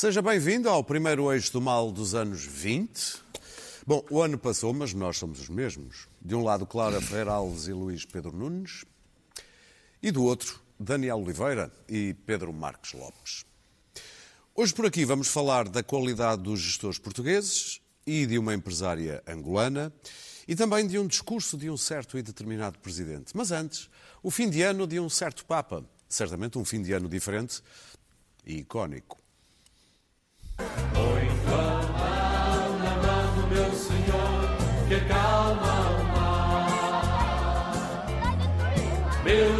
Seja bem-vindo ao primeiro eixo do mal dos anos 20. Bom, o ano passou, mas nós somos os mesmos. De um lado, Clara Ferreira Alves e Luís Pedro Nunes. E do outro, Daniel Oliveira e Pedro Marques Lopes. Hoje por aqui vamos falar da qualidade dos gestores portugueses e de uma empresária angolana e também de um discurso de um certo e determinado presidente. Mas antes, o fim de ano de um certo Papa. Certamente um fim de ano diferente e icónico. Senhor, que acalma o mar. Meu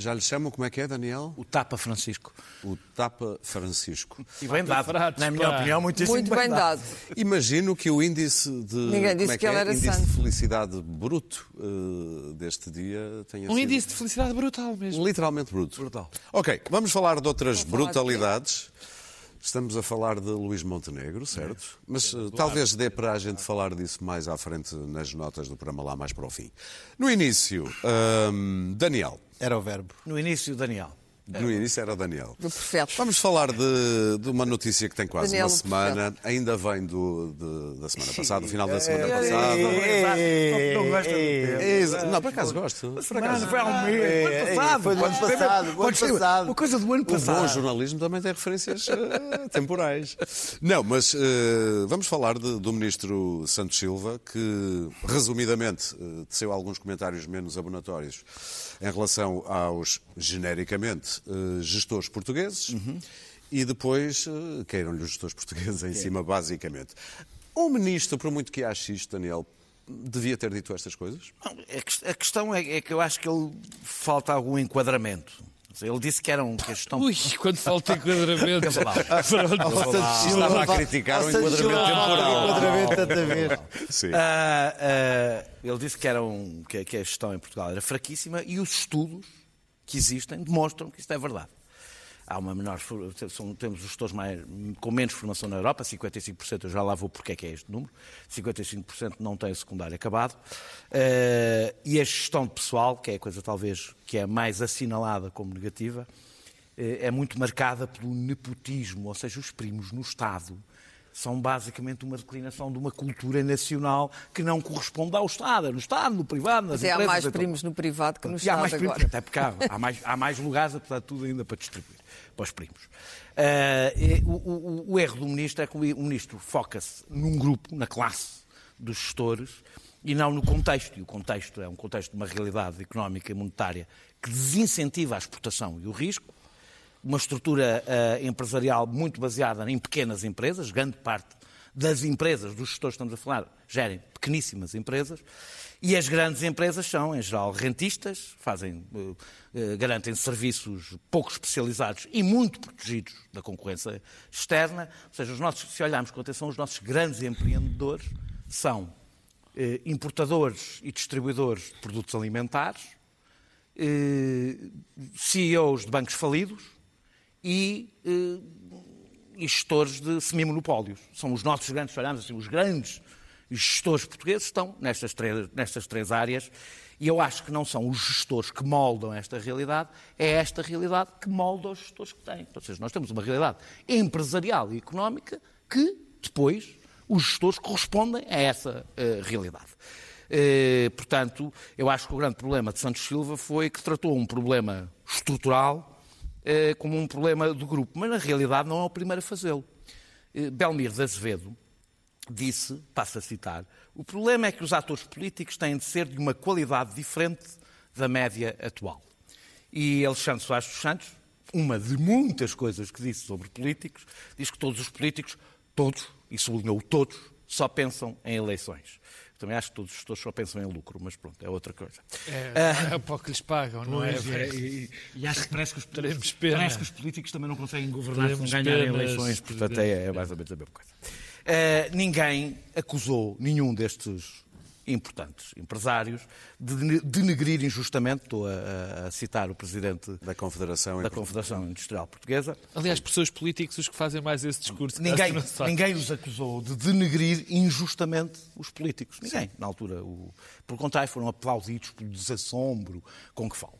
Já lhe chamam como é que é, Daniel? O Tapa Francisco. O Tapa Francisco. E bem dado. Na minha pá. opinião, muitíssimo Muito bem dado. Imagino que o índice de, Ninguém disse como é que é? ele era índice santo. de felicidade bruto eh, deste dia tenha Um sido índice de felicidade brutal mesmo. literalmente bruto. Brutal. Ok, vamos falar de outras brutalidades. Estamos a falar de Luís Montenegro, certo? Mas eh, talvez dê para a gente falar disso mais à frente nas notas do programa lá mais para o fim. No início, hum, Daniel. Era o verbo. No início, Daniel. No início era Daniel. Do profeta. Vamos falar de, de uma notícia que tem quase Daniel, uma semana, ainda vem do, de- da semana passada, do final da semana Não, passada. não gosta de ter. Exa- Não, por acaso gosto. Por acaso. Foi há um mês. É, ano passado. foi do ano passado, pode ser passado. Uma coisa do ano O bom passado. jornalismo também tem referências eh, temporais. Não, mas eh, vamos falar de- do ministro Santos Silva, que resumidamente eh, teceu alguns comentários menos abonatórios em relação aos, genericamente, eh, gestores portugueses e depois eh, queiram-lhe os gestores portugueses em cima, basicamente. O ministro, por muito que ache isto, Daniel, devia ter dito estas coisas? Não, a ques- A questão é é que eu acho que ele falta algum enquadramento. Ele disse que eram que a gestão. Ui, quando falta enquadramento. Estava a criticar o enquadramento temporal. enquadramento tanta vez. Sim. Ah, ah, ele disse que, eram, que, que a gestão em Portugal era fraquíssima e os estudos que existem demonstram que isto é verdade. Há uma menor. são- temos os gestores mais, com menos formação na Europa, 55%, eu já lá vou porque é que é este número, 55% não têm secundário acabado. Ah, e a gestão pessoal, que é a coisa talvez que é mais assinalada como negativa, eh, é muito marcada pelo nepotismo, ou seja, os primos no Estado são basicamente uma declinação de uma cultura nacional que não corresponde ao Estado, no Estado, no privado, nas Mas é, há empresas. mais então. primos no privado que no há Estado mais primos, agora. até porque há, há mais, há mais lugares, apesar de tudo, ainda para distribuir para os primos. E o, o- o erro do ministro é que o ministro foca-se num grupo, na classe dos gestores, e não no contexto. E o contexto é um contexto de uma realidade económica e monetária que desincentiva a exportação e o risco, uma estrutura ah, empresarial muito baseada em pequenas empresas, grande parte das empresas, dos gestores que estamos a falar, gerem pequeníssimas empresas, e as grandes empresas são, em geral, rentistas, fazem, eh, garantem serviços pouco especializados e muito protegidos da concorrência externa. Ou seja, os nossos, se olharmos com atenção, os nossos grandes empreendedores são importadores e distribuidores de produtos alimentares, CEOs de bancos falidos e, eh, e gestores de semimonopólios. São os nossos grandes, se olharmos assim, os grandes gestores portugueses estão nestas três, nestas três áreas e eu acho que não são os gestores que moldam esta realidade, é esta realidade que molda os gestores que têm. Ou seja, nós temos uma realidade empresarial e económica que, depois, os gestores correspondem a essa eh, realidade. Eh, portanto, eu acho que o grande problema de Santos Silva foi que tratou um problema estrutural como um problema do grupo, mas na realidade não é o primeiro a fazê-lo. Eh, Belmir de Azevedo disse, passo a citar, o problema é que os atores políticos têm de ser de uma qualidade diferente da média atual. E Alexandre Soares dos Santos, uma de muitas coisas que disse sobre políticos, diz que todos os políticos, todos, e sublinhou todos, só pensam em eleições. Também acho que todos os gestores só pensam em lucro, mas pronto, é outra coisa. É, é para o que lhes pagam, não é? É, e, e acho que parece que, os, pena. parece que os políticos também não conseguem governar se não ganharem eleições, portanto é, é mais ou menos a mesma coisa. Eh, ninguém acusou nenhum destes importantes empresários, de denegrir injustamente, estou a, a citar o presidente Da Confederação. da Confederação Industrial Portuguesa, Aliás, pessoas políticos os que fazem mais esse discurso. Ninguém, ninguém os acusou de denegrir injustamente os políticos. Ninguém, na altura. O, pelo contrário, foram aplaudidos pelo desassombro com que falam.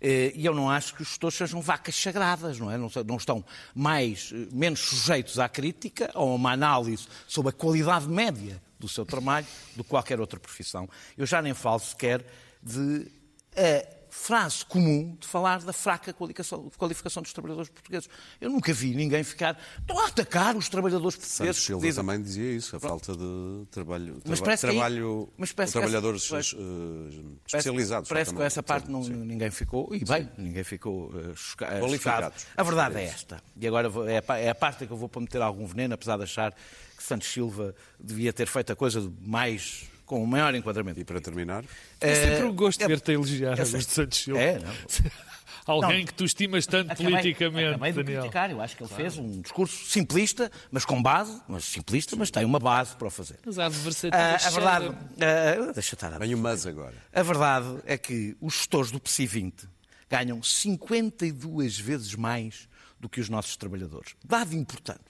Eh, E eu não acho que os gestores sejam vacas sagradas, não é? Não estão mais, eh, menos sujeitos à crítica ou a uma análise sobre a qualidade média do seu trabalho do que qualquer outra profissão. Eu já nem falo sequer de a frase comum de falar da fraca qualificação, qualificação dos trabalhadores portugueses. Eu nunca vi ninguém ficar. Estão a atacar os trabalhadores Santos portugueses. Silva Dizem- também dizia isso, a falta de trabalho, Mas traba- parece trabalho mas parece trabalhadores essa- eh, Parece- especializados. Parece que essa parte Sim, não, sim. ninguém ficou. E bem, ninguém ficou eh, choca- eh, Qualificados. chocado. A verdade é esta. E agora é a, é a parte que eu vou meter algum veneno, apesar de achar que Santos Silva devia ter feito a coisa de mais. com o maior enquadramento. E para terminar, É sempre Eh, um gosto é- ver-te a elogiar é- Augusto Santos Silva. É, não. Alguém Não. que tu estimas tanto Acabei- politicamente, acabei de Daniel. criticar. Eu acho que ele fez um discurso simplista, mas com base, mas simplista, mas tem uma base para o fazer. Mas há Ah, a verdade. ah, deixa estar a vem o mas agora. A verdade é que os gestores do PSI 20 ganham 52 vezes mais do que os nossos trabalhadores. Dado importante,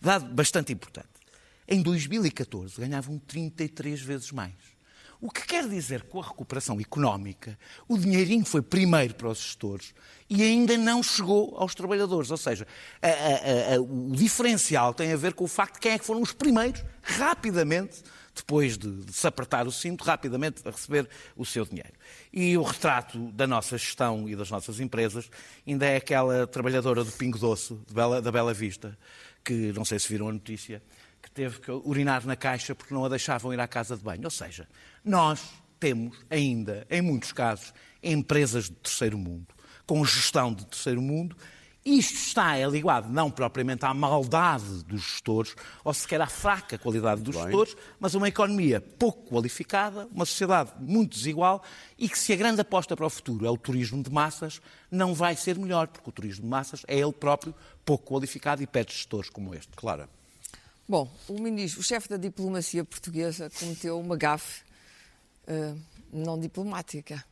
dado bastante importante. Em 2014 ganhavam 33 vezes mais. O que quer dizer que com a recuperação económica, o dinheirinho foi primeiro para os gestores e ainda não chegou aos trabalhadores. Ou seja, a- a- a- o diferencial tem a ver com o facto de quem é que foram os primeiros, rapidamente, depois de, de se apertar o cinto, rapidamente a receber o seu dinheiro. E o retrato da nossa gestão e das nossas empresas ainda é aquela trabalhadora do Pingo Doce, Bela- da Bela Vista, que não sei se viram a notícia, que teve que urinar na caixa porque não a deixavam ir à casa de banho. Ou seja, nós temos ainda, em muitos casos, empresas de terceiro mundo, com gestão de terceiro mundo. Isto está ligado não propriamente à maldade dos gestores, ou sequer à fraca qualidade dos bem. gestores, mas a uma economia pouco qualificada, uma sociedade muito desigual e que se a grande aposta para o futuro é o turismo de massas, não vai ser melhor, porque o turismo de massas é ele próprio pouco qualificado e pede gestores como este. Clara, Bom, o, ministro, o chefe da diplomacia portuguesa cometeu uma gafe eh, não diplomática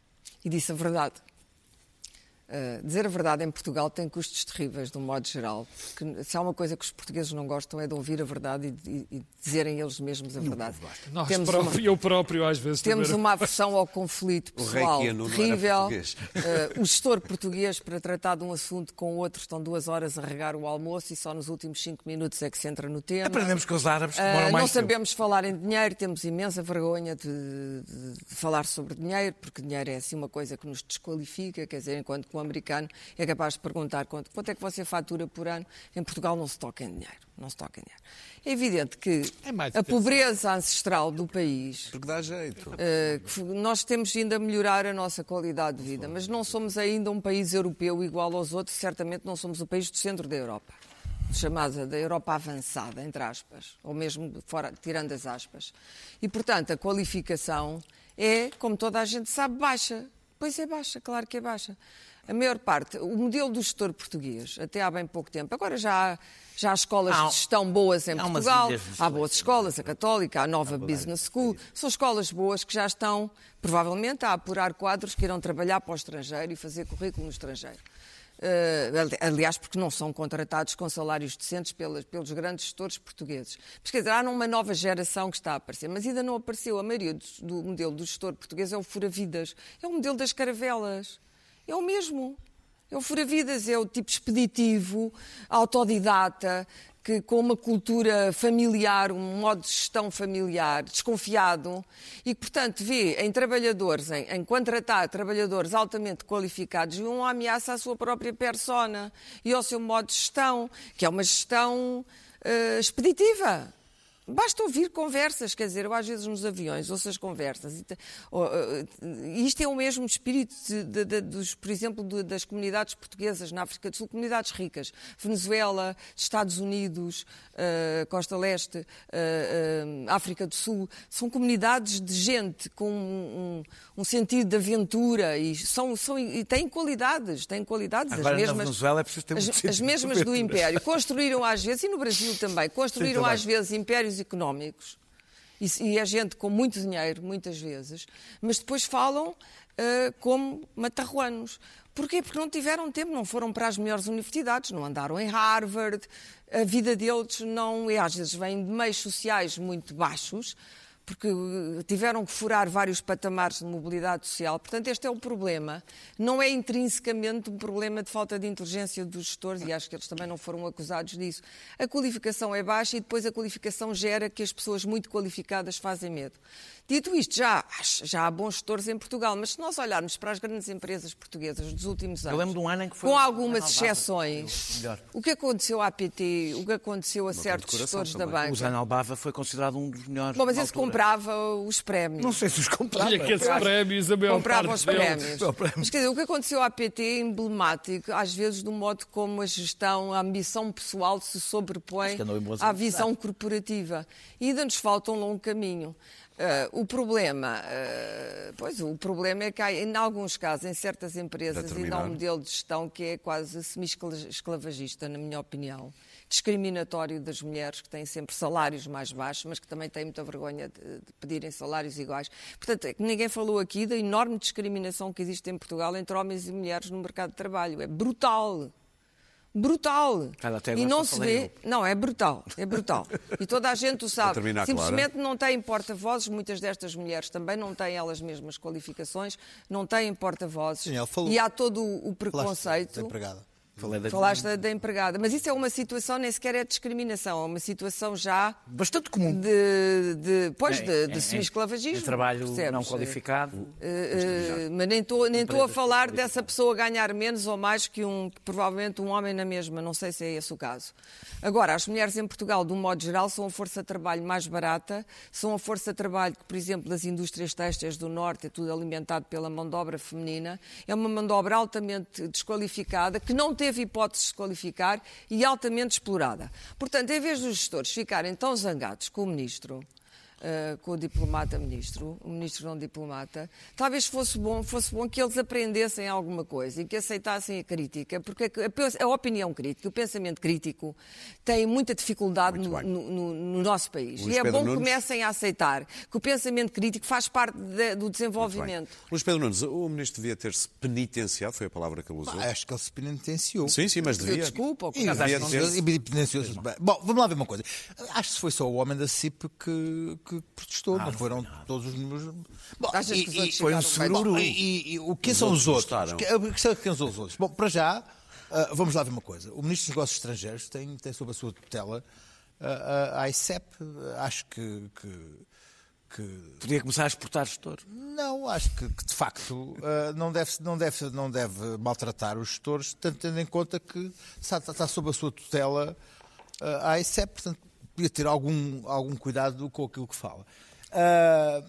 e disse a verdade. Eh, dizer a verdade em Portugal tem custos terríveis, de um modo geral. Porque se há uma coisa que os portugueses não gostam é de ouvir a verdade e, e- e dizerem eles mesmos a verdade. Nós Temos próprio, uma- Eu próprio, às vezes, temos também- uma aversão ao conflito pessoal não terrível. Eh, o gestor português, para tratar de um assunto com o outro, estão duas horas a regar o almoço e só nos últimos cinco minutos é que se entra no tema. Aprendemos que os árabes Ah, demoram não mais tempo. sabemos falar em dinheiro, temos imensa vergonha de, de- de falar sobre dinheiro, porque dinheiro é assim uma coisa que nos desqualifica, quer dizer, enquanto que um americano é capaz de perguntar quanto, quanto é que você fatura por ano, em Portugal não se toca em dinheiro. Não se toca em dinheiro. É evidente que É mais a pobreza ancestral do país porque dá jeito. Uh, nós temos ainda a melhorar a nossa qualidade de vida, mas não somos ainda um país europeu igual aos outros, certamente não somos o país do centro da Europa, chamada da Europa avançada, entre aspas, ou mesmo fora, tirando as aspas. E, portanto, a qualificação é, como toda a gente sabe, baixa. Pois é baixa, claro que é baixa. A maior parte, o modelo do gestor português, até há bem pouco tempo, agora já há, já há escolas Há- de gestão boas em Portugal, há boas escolas, a Católica, a Nova Business School, são escolas boas que já estão, provavelmente, a apurar quadros que irão trabalhar para o estrangeiro e fazer currículo no estrangeiro. Eh, ali- aliás, porque não são contratados com salários decentes pelos grandes gestores portugueses. Mas quer dizer, há uma nova geração que está a aparecer, mas ainda não apareceu. A maioria do, do modelo do gestor português é o fura-vidas, é o modelo das caravelas. É o mesmo. É o fura-vidas, é o tipo expeditivo, autodidata, que com uma cultura familiar, um modo de gestão familiar, desconfiado, e que, portanto, vê em trabalhadores, em, em contratar trabalhadores altamente qualificados, uma ameaça à sua própria persona e ao seu modo de gestão, que é uma gestão eh, expeditiva. Basta ouvir conversas, quer dizer, eu às vezes nos aviões ouço as conversas. Eh, isto é o mesmo espírito, de- de- dos, por exemplo, de- das comunidades portuguesas na África do Sul, comunidades ricas. Venezuela, Estados Unidos, eh, Costa Leste, eh, eh, África do Sul. São comunidades de gente com um, um- um sentido de aventura e, são, são, e têm qualidades, têm qualidades Agora, as na mesmas. Venezuela é preciso ter as, sentido as de mesmas do. Império. Construíram às vezes, e no Brasil também, construíram também. às vezes impérios económicos e, e é gente com muito dinheiro, muitas vezes, mas depois falam ah, como matarruanos. Porquê? Porque não tiveram tempo, não foram para as melhores universidades, não andaram em Harvard, a vida deles não. E às vezes vêm de meios sociais muito baixos, porque eh, tiveram que furar vários patamares de mobilidade social. Portanto, este é o problema. Não é intrinsecamente um problema de falta de inteligência dos gestores, e acho que eles também não foram acusados disso. A qualificação é baixa e depois a qualificação gera que as pessoas muito qualificadas fazem medo. Dito isto, já, já há bons gestores em Portugal, mas se nós olharmos para as grandes empresas portuguesas dos últimos anos, lembro de um ano em que foi com algumas exceções, o que aconteceu à PT, o que aconteceu a certos gestores da também. banca. O Zé Albava foi considerado um dos melhores. Bom, mas esse comprava os prémios. Não sei se os comprava. E aqueles prémios, a maior comprava parte os prémios. Mas quer dizer, o que aconteceu à PT é emblemático, às vezes, do modo como a gestão, a ambição pessoal se sobrepõe à visão corporativa. E ainda nos falta um longo caminho. Ah, o problema, ah, pois o problema é que há, em alguns casos, em certas empresas, ainda há um modelo de gestão que é quase semi-esclavagista, na minha opinião. Discriminatório das mulheres, que têm sempre salários mais baixos, mas que também têm muita vergonha de, de pedirem salários iguais. Portanto, é que ninguém falou aqui da enorme discriminação que existe em Portugal entre homens e mulheres no mercado de trabalho. É brutal. Brutal. Ela até e não se vê. Não, é brutal. É brutal. E toda a gente o sabe. Simplesmente não têm porta-vozes. Muitas destas mulheres também não têm elas mesmas qualificações, não têm porta-vozes. E há todo o preconceito. Falei da- Falaste da, da empregada. Mas isso é uma situação, nem sequer é discriminação, é uma situação já Bastante comum. de, de, pois, de, Em- de em- semi-esclavagismo. em trabalho percebes? não qualificado. Eh, eh, mas nem estou nem a falar dessa pessoa ganhar menos ou mais que um provavelmente um homem na mesma, não sei se é esse o caso. Agora, as mulheres em Portugal, de um modo geral, são a força de trabalho mais barata, são a força de trabalho que, por exemplo, das indústrias têxteis do Norte é tudo alimentado pela mão de obra feminina, é uma mão de obra altamente desqualificada, que não teve hipótese de qualificar e altamente explorada. Portanto, em vez dos gestores ficarem tão zangados com o ministro, Uh, com o diplomata ministro, o ministro não diplomata, talvez fosse bom, fosse bom que eles aprendessem alguma coisa e que aceitassem a crítica, porque a, a- a opinião crítica, o pensamento crítico tem muita dificuldade no, no- no- no nosso país. Luís e é Pedro bom que comecem a aceitar que o pensamento crítico faz parte de- do desenvolvimento. Luís Pedro Nunes, o ministro devia ter-se penitenciado, foi a palavra que ele usou. Ah, acho que ele se penitenciou. Sim, sim, mas devia. Desculpa, E, devia e bem. Bom, vamos lá ver uma coisa. Acho que foi só o homem da CIP que, que protestou, mas foram todos os números. Bom, Achas que os outros foi um. Bom, e, e o que são os outros? gostaram. Que- A questão é quem são os outros. Bom, para já, ah, vamos lá ver uma coisa. O Ministro dos Negócios Estrangeiros tem, tem sob a sua tutela ah, a ICEP. Acho que- que- que Podia começar a exportar gestor. não, acho que, que, de facto eh, não, deve, não, deve, não deve maltratar os gestores, tanto tendo em conta que está, está sob a sua tutela eh, a ICEP, portanto, podia ter algum, algum cuidado com aquilo que fala. Ah,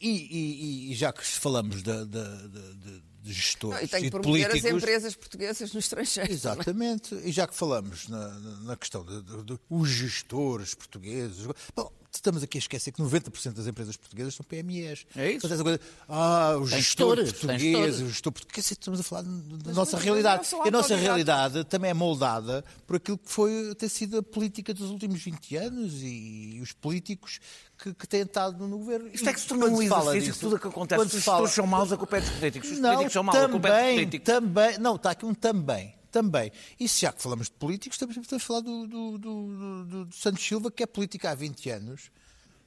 e, e- e já que falamos de, de- de- de- gestores E tem que e de promover as políticos. empresas portuguesas no estrangeiro. Exatamente. E já que falamos na, na- questão de, de- de- os gestores portugueses, bom, estamos aqui a esquecer que 90% das empresas portuguesas são PMEs. É isso. Portanto, essa coisa, ah, o gestor português, o gestor português, estamos a falar da nossa realidade. E a nossa realidade também é moldada por aquilo que foi ter sido a política dos últimos 20 anos e, os políticos que, que têm estado no governo. Isto é que se tornou um fala exercício disso- tudo o que acontece. quando os fala- gestores são maus, a culpa é dos políticos. Os não, políticos são maus, a culpa é dos também, políticos. também, não, está aqui um também, também. E se já que falamos de políticos, também a falar do, do, do, do- do Santos Silva, que é política há 20 anos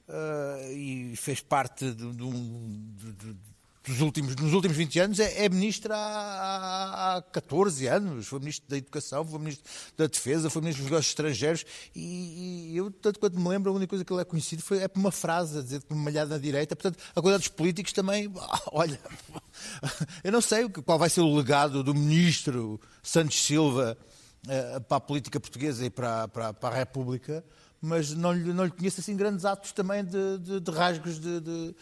ah, e fez parte de, de um- de- de- dos últimos, nos últimos 20 anos, é, é ministra há, há 14 anos, foi ministro da Educação, foi ministro da Defesa, foi ministro dos Negócios Estrangeiros. E, e eu, tanto quanto me lembro, a única coisa que ele é conhecido foi é por uma frase, a dizer que me malhado na direita, portanto, a coisa dos políticos também, olha, eu não sei qual vai ser o legado do ministro Santos Silva eh, para a política portuguesa e para, para, para a República, mas não lhe, não lhe conheço assim grandes atos também de, de, de rasgos de, De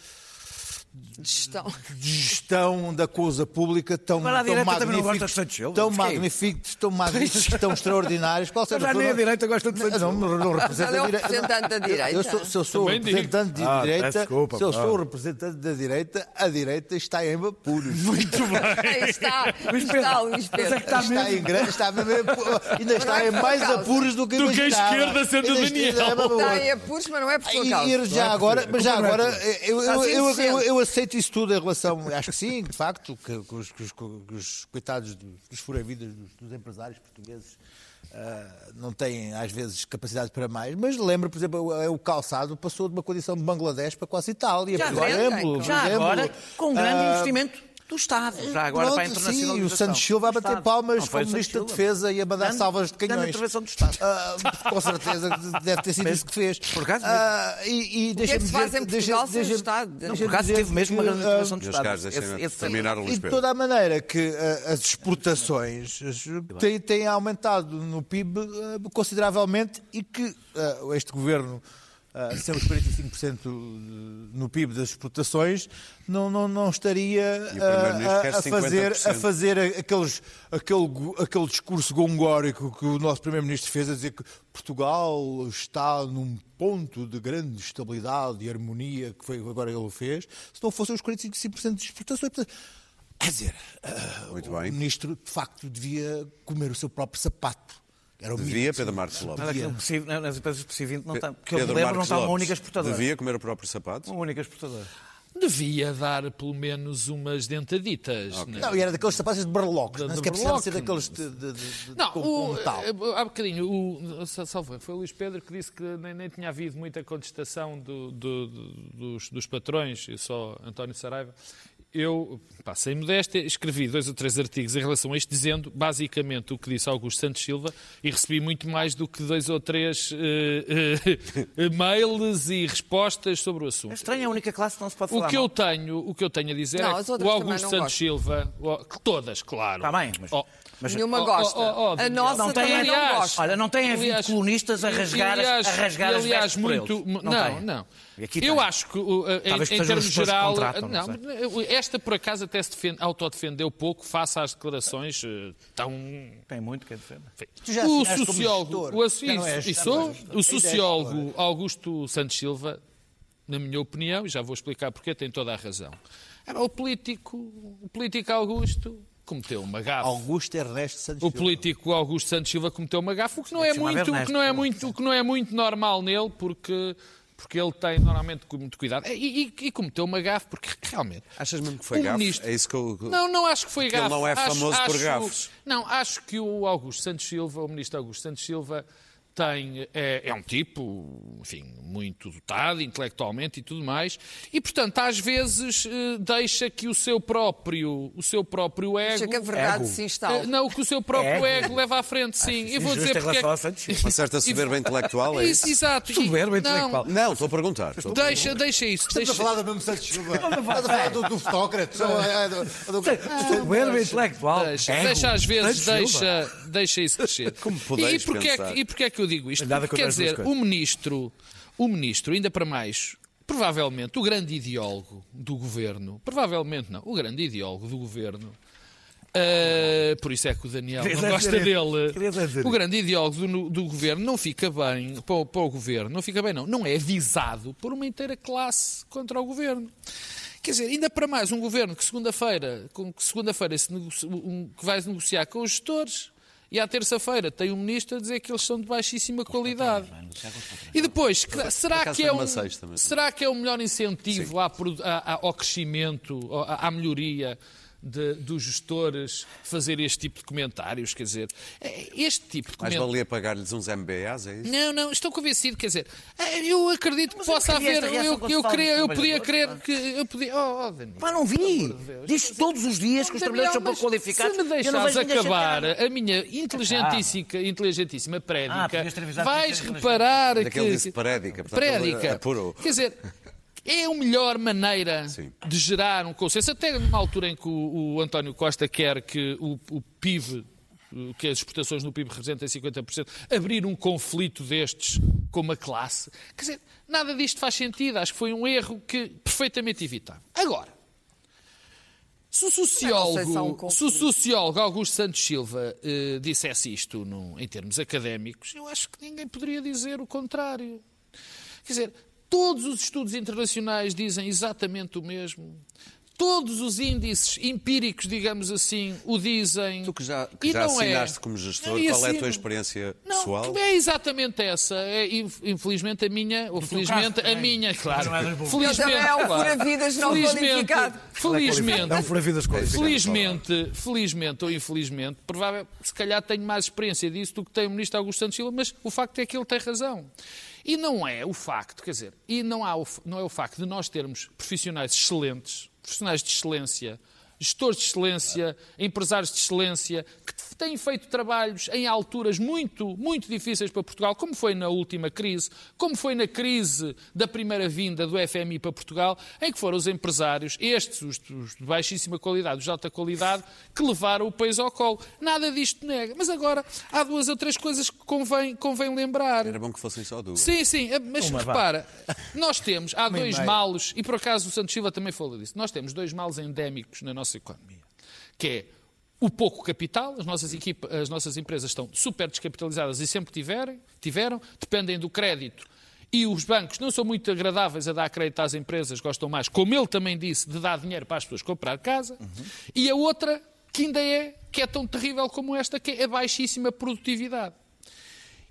gestão. de gestão da coisa pública tão, Mas tão direita também não gosta de magníficos, Santos Silva. tão Mas magníficos, tão magníficos, tão extraordinários. Qual seja já a sua- nem a direita gosta de Santos Não, não, não representa é o a direita. representante da direita. Eu sou, se eu sou o Também digo. representante de Ah, peço direita, desculpa, se eu sou o representante da direita, a direita está em apuros. Muito Aí está, Luís Pedro, está Luís mas é Pedro. que está Está em grande, está mesmo, ainda está é em mais apuros do que Do que a esquerda, sendo Daniel. está- em apuros, mas não é por sua E, causa. e já agora, mas já é agora, eu, eu, eu aceito isso tudo em relação, acho que sim, de facto, que, que os, que os- que os coitados dos, furavidas, dos, dos empresários portugueses, ah, não têm às vezes capacidade para mais, mas lembro, por exemplo, o, o calçado passou de uma condição de Bangladesh para quase Itália, Já por vendem, exemplo. por Já exemplo. agora, com grande Ah, investimento do Estado. Já agora para a Pronto, internacionalização. Sim, e o Santos Silva a do bater Estado. palmas Não foi como o Ministro da. Defesa e a mandar Grande- salvas de canhões. intervenção do Estado. Ah, com certeza que deve ter sido isso que fez. Por acaso Ah, e, e O que é deixa-me que se faz dizer- em deixa- Portugal sem o Estado? Não, por acaso teve mesmo uma grande ah, intervenção do Estado. caros, deixem-me Esse- esse- terminar o E de toda a maneira que ah, as exportações têm, têm aumentado no PIB consideravelmente e que este governo, ah, sem os 45% no PIB das exportações, não, não, não estaria a, a fazer, 50%. a fazer aqueles, aquele, aquele discurso gongórico que o nosso Primeiro-Ministro fez a dizer que Portugal está num ponto de grande estabilidade e harmonia, que foi agora ele fez, se não fossem os 45% de exportações. Quer dizer, ah, o ministro de facto devia comer o seu próprio sapato. Era o Devia, mínimo. Pedro Marcos Lopes. Nas empresas do PSI 20 não está. Porque eu me Pedro lembro, não está uma única exportadora. Devia comer o próprio sapato? Uma única exportadora. Devia dar pelo menos umas dentaditas. né? Não, e era daqueles sapatos de barlocos, De- não de sequer precisava ser daqueles de, de, de, de Não, com, o, com metal. eh, há bocadinho, o, salvo, foi o Luís Pedro que disse que nem, nem tinha havido muita contestação do- do- do- dos, dos patrões, e só António Saraiva. Eu, pá, sem modéstia, escrevi dois ou três artigos em relação a isto, dizendo basicamente o que disse Augusto Santos Silva e recebi muito mais do que dois ou três eh, eh, mails e respostas sobre o É assunto. estranho, é a única classe que não se pode O falar. que, eu tenho, o que eu tenho a dizer Não, é que o Augusto Santos gosto. Silva, o- que todas, claro. Está bem, mas- Oh, mas- Nenhuma Oh, gosta. oh, oh, a nossa Não tem, também não aliás, gosta. Olha, não tem havido Aliás, colunistas a rasgar, aliás, a rasgar as aliás, por muito, Não não, Eu tem. acho que, uh, em, Talvez em sejam termos geral, contratam, não, não esta por acaso até se defende, autodefendeu pouco face às declarações uh, tão Tem muito que já o sociólogo, gestor. o, isso, isso, gestor. o sociólogo Augusto Santos Silva, na minha opinião, e já vou explicar porque, tem toda a razão. Era o político, o político Augusto cometeu uma gafe. Augusto Ernesto Santos O Silva. político Augusto Santos Silva cometeu uma gafe, o que não é muito, o que não é muito, o que não é muito normal nele, porque porque ele tem normalmente muito cuidado. E, e- e cometeu uma gafe, porque realmente. Achas mesmo que foi o gafe? ministro- É isso que eu... Não, não acho que foi Porque ele gafe. não é Acho- famoso por acho- gafes. Não, acho que o Augusto Santos Silva, o ministro Augusto Santos Silva, tem, é, é um tipo, enfim, muito dotado intelectualmente e tudo mais, e portanto às vezes eh, deixa que o seu próprio, o seu próprio ego, Deixa que a verdade Ego. se instale. eh, não, que o seu próprio Ego. ego leva à frente, sim. e vou Injusto dizer porque é. Uma certa soberba intelectual, é isso, isso? exato. Soberba não, intelectual. Não, estou a perguntar. estou a perguntar. Deixa, deixa isso. Estamos Deixa, a falar do mesmo Santos Silva. Estamos a falar do, do ou, é, do- do- Soberba intelectual. Deixa, Ego. deixa às vezes, deixa, deixa isso crescer. Como podeis e, porquê é que, eu digo isto? Nada quer dizer, o ministro, o ministro, ainda para mais, provavelmente o grande ideólogo do governo, provavelmente não, o grande ideólogo do governo, ah, por isso é que o Daniel Queria não gosta dele. O grande ideólogo do, do governo não fica bem, para o, para o governo, não fica bem, não. Não é avisado por uma inteira classe contra o governo. Quer dizer, ainda para mais um governo que segunda-feira, que segunda-feira um- que vai negociar com os gestores e à terça-feira tem um ministro a dizer que eles são de baixíssima qualidade. E depois, será que, é um, será que é o melhor incentivo à- ao crescimento, à, à melhoria de- dos gestores fazer este tipo de comentários? Quer dizer, é- este tipo de comentários. valia pagar-lhes uns MBAs, é isso? Não, não, estou convencido, quer dizer, eh, eu acredito que Mas eu possa haver, eu, eu, dos eu podia crer que, eu podia, oh, oh. Pá, não vi. Diz todos os dias que os trabalhadores são pouco qualificados. Se me deixares acabar a minha inteligentíssima, inteligentíssima Ah, prédica, podias ter avisado vais que reparar Daquele que... disse prédica. portanto, ele Prédica. Apurou. Quer dizer, é a melhor maneira Sim. de gerar um consenso. Até numa altura em que o, o António Costa quer que o, o PIB que as exportações no PIB representem 50%, abrir um conflito destes com uma classe. Quer dizer, nada disto faz sentido. Acho que foi um erro que perfeitamente evitável. Agora, se o um sociólogo, se o sociólogo Augusto Santos Silva eh, dissesse isto no- em termos académicos, eu acho que ninguém poderia dizer o contrário. Quer dizer, todos os estudos internacionais dizem exatamente o mesmo. Todos os índices empíricos, digamos assim, o dizem. Tu que já, que já não é. assinaste como gestor, qual é a tua experiência Não, pessoal? é exatamente essa. É, inf- infelizmente a minha, ou felizmente caso a minha, claro. não é das boas. Felizmente, também é um fura-vidas não Felizmente-. Felizmente, É um fura-vidas. Felizmente, felizmente ou infelizmente, provável, se calhar tenho mais experiência disso do que tem o ministro Augusto Santos Silva, mas o facto é que ele tem razão. E não é o facto, quer dizer, e não, há o, não é o facto de nós termos profissionais excelentes, profissionais de excelência, gestores de excelência, empresários de excelência, que têm feito trabalhos em alturas muito, muito difíceis para Portugal, como foi na última crise, como foi na crise da primeira vinda do FMI para Portugal, em que foram os empresários, estes, os, de baixíssima qualidade, os de alta qualidade, que levaram o país ao colo. Nada disto nega. Mas agora há duas ou três coisas que convém, convém lembrar. Era bom que fossem só duas. Sim, sim, é, mas Uma, vá. repara, nós temos, há dois males, e por acaso o Santos Silva também falou disso, nós temos dois males endémicos na nossa economia, que é o pouco capital, as nossas, equipa, as nossas empresas estão super descapitalizadas e sempre tiverem, tiveram, dependem do crédito. E os bancos não são muito agradáveis a dar crédito às empresas, gostam mais, como ele também disse, de dar dinheiro para as pessoas comprar casa. E a outra, que ainda é, que é tão terrível como esta, que é a baixíssima produtividade.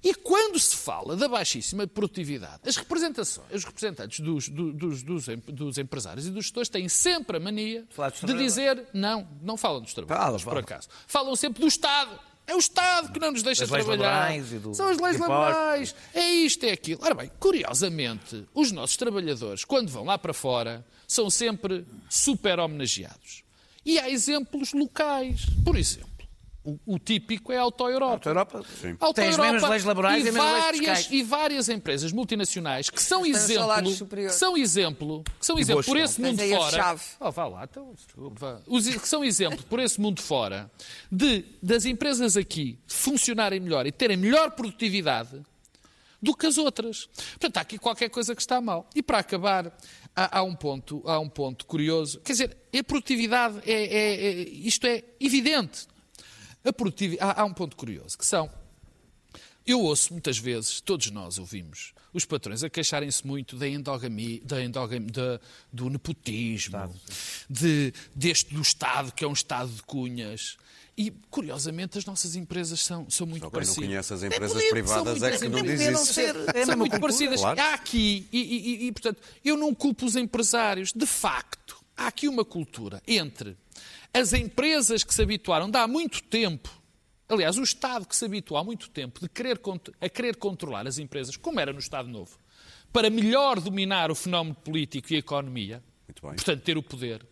E quando se fala da baixíssima produtividade, as representações, os representantes dos, do- dos, dos, dos empresários e dos gestores têm sempre a mania de dizer não, não falam dos trabalhadores, Falam, por acaso. Falam sempre do Estado. É o Estado que não nos deixa trabalhar. e do- São as leis laborais. É isto, é aquilo. Ora bem, curiosamente, os nossos trabalhadores, quando vão lá para fora, são sempre super homenageados. E há exemplos locais. Por exemplo, o, o típico é a Auto Europa. A Europa Auto tem as mesmas leis laborais e, e as mesmas leis várias, e várias empresas multinacionais que são exemplo, que são exemplo, que são exemplo por esse mundo fora. chave. Oh, vá lá, então, desculpe, vá. Os que são exemplo por esse mundo fora de das empresas aqui funcionarem melhor e terem melhor produtividade do que as outras. Portanto, há aqui qualquer coisa que está mal. E para acabar, há, há um, ponto, há um ponto curioso. Quer dizer, a produtividade, é, é- é- isto é evidente. A produtivi- há, há um ponto curioso, que são... Eu ouço muitas vezes, todos nós ouvimos, os patrões a queixarem-se muito da endogamia, da endogam- da- do nepotismo, de, deste do Estado, que é um Estado de cunhas. E, curiosamente, as nossas empresas são, são muito Só quem não parecidas. conhece as É, empresas podia- privadas são é que muito- não diz isso. ser- É são muito cultura, parecidas. claro. Há aqui, e, e- e, portanto, eu não culpo os empresários. De facto, há aqui uma cultura entre as empresas que se habituaram de há muito tempo, aliás, o Estado que se habituou há muito tempo de querer, a querer controlar as empresas, como era no Estado Novo, para melhor dominar o fenómeno político e a economia, portanto, ter o poder.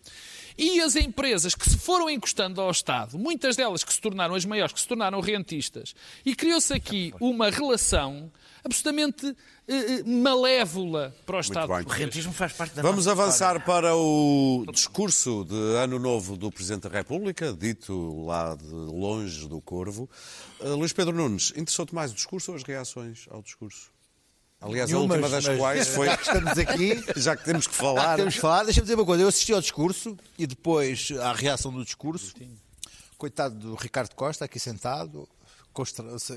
E as empresas que se foram encostando ao Estado, muitas delas que se tornaram as maiores, que se tornaram rentistas, e criou-se aqui uma relação absolutamente malévola para o Estado. bem. O rentismo faz parte da Vamos nossa avançar história. para o discurso de Ano Novo do Presidente da República, dito lá de longe do Corvo. Uh, Luís Pedro Nunes, interessou-te mais o discurso ou as reações ao discurso? Aliás, a Nenhuma, última das mas- quais foi. Já que estamos aqui, Já que temos que falar. temos que falar. Deixa-me dizer uma coisa. Eu assisti ao discurso e depois à reação do discurso. Coitado do Ricardo Costa, aqui sentado.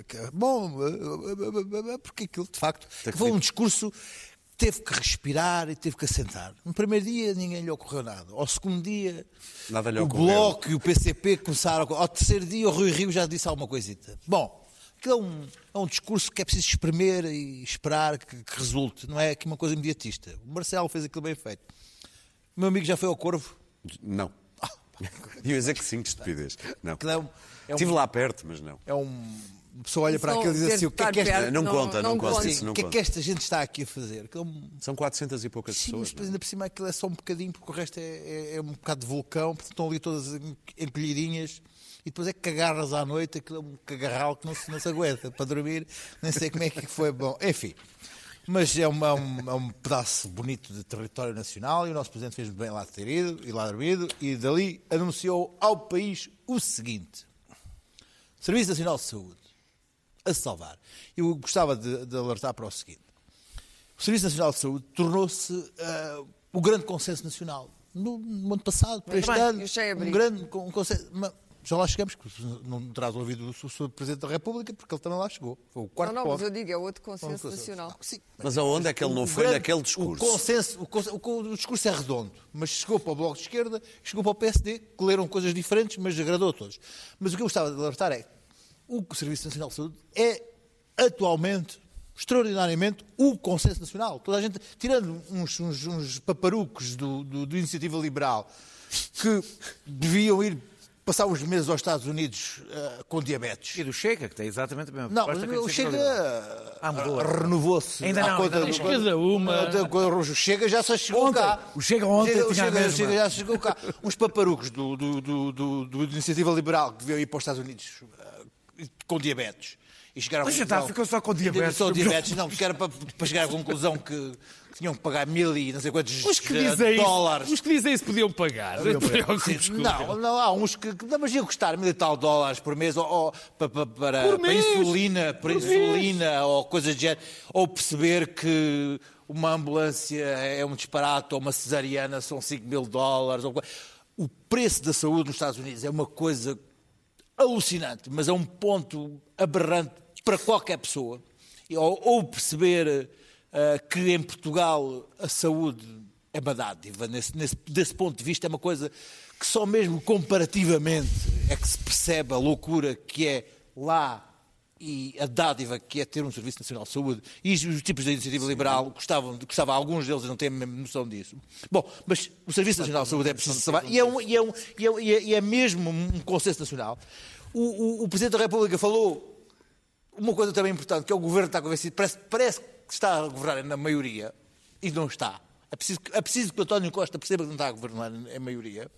Que- Bom, eh, eh, porque aquilo, de facto, foi um discurso que teve que respirar e teve que assentar. No primeiro dia ninguém lhe ocorreu nada. Ao segundo dia, Nada lhe o ocorreu. Bloco e o PCP começaram. a- Ao terceiro dia, o Rui Rio já disse alguma coisita. Bom, aquilo é um, é um discurso que é preciso espremer e esperar que, que resulte. Não é aqui uma coisa imediatista. O Marcelo fez aquilo bem feito. O meu amigo já foi ao Corvo. Não. Ia dizer que sim, que estupidez. Não. Aquilo é um- é um- Estive lá perto, mas não. É um. Uma pessoa olha para aquilo e diz assim: o que é que esta, perto, Não conta, não conta, conta. isso não o que, é conta. que esta gente está aqui a fazer? Aquilo é São 400 e poucas Sim, pessoas. mas depois ainda por cima aquilo é só um bocadinho, porque o resto é, é- é um bocado de vulcão, portanto estão ali todas en- encolhidinhas. E depois é que agarras à noite, aquilo é um cagarral que não se, não se aguenta para dormir. Nem sei como é que foi. Bom, enfim. Mas é, uma- é um, é um pedaço bonito de território nacional e o nosso Presidente fez bem lá ter ido e lá dormido e dali anunciou ao país o seguinte. Serviço Nacional de Saúde, a se salvar. Eu gostava de, de alertar para o seguinte. O Serviço Nacional de Saúde tornou-se ah, o grande consenso nacional. No, no ano passado, para este bem, ano, eu sei abrir. um grande con- consenso. Mas já lá chegamos, que não terás ouvido o Sr. Presidente da República, porque ele também lá chegou. Foi o quarto Não, não, mas eu digo, é outro consenso nacional. Não, sim, Mas aonde é que ele não foi grande- naquele discurso? O, consenso, o, consen- o, o discurso é redondo, mas chegou para o Bloco de Esquerda, chegou para o PSD, que leram coisas diferentes, mas agradou a todos. Mas o que eu gostava de alertar é o Serviço Nacional de Saúde é atualmente, extraordinariamente, o consenso nacional. Toda a gente, tirando uns, uns- uns paparucos do, do, do Iniciativa Liberal, que deviam ir passar uns meses aos Estados Unidos eh, com diabetes. E do Chega, que tem exatamente a mesma Não, mas o Chega. Ah, mudou. renovou-se. Ainda não, conta ainda do- não. Cada uma. o Chega já se chegou Ontem, cá. o Chega ontem o Chega, o. Chega já chegou cá. Uns paparucos do, do, do, do, do Iniciativa Liberal que deviam ir para os Estados Unidos eh, com diabetes. E chegaram à Mas já está, conclusão- ficou só com diabetes. Só diabetes, não, porque era para, para chegar à conclusão que, que tinham que pagar mil e não sei quantos Os que dizem dólares. isso, os que dizem isso podiam pagar. Não te preocupes com Não, não, há uns que, que não, mas iam custar mil e tal dólares por mês ou, ou pa- pa- para, Por para mês? insulina, para Por insulina ou coisas de género, ou perceber que uma ambulância é um disparate ou uma cesariana são 5 mil dólares. Ou... O preço da saúde nos Estados Unidos é uma coisa alucinante, mas é um ponto aberrante para qualquer pessoa. Ou, ou perceber ah, que em Portugal a saúde é uma dádiva. Nesse, nesse- desse ponto de vista, é uma coisa que só mesmo comparativamente é que se percebe a loucura que é lá e a dádiva que é ter um Serviço Nacional de Saúde. E os tipos da iniciativa liberal gostavam, gostava, alguns deles não têm a mesma noção disso. Bom, mas o Serviço Nacional de Saúde é preciso salvar e é, um, e, é um, e, é, e é- e é mesmo um consenso nacional. O, o- o Presidente da República falou uma coisa também importante, que é o governo está convencido, parece, parece que está a governar na maioria, e não está. É preciso, que- é preciso que o António Costa perceba que não está a governar em maioria.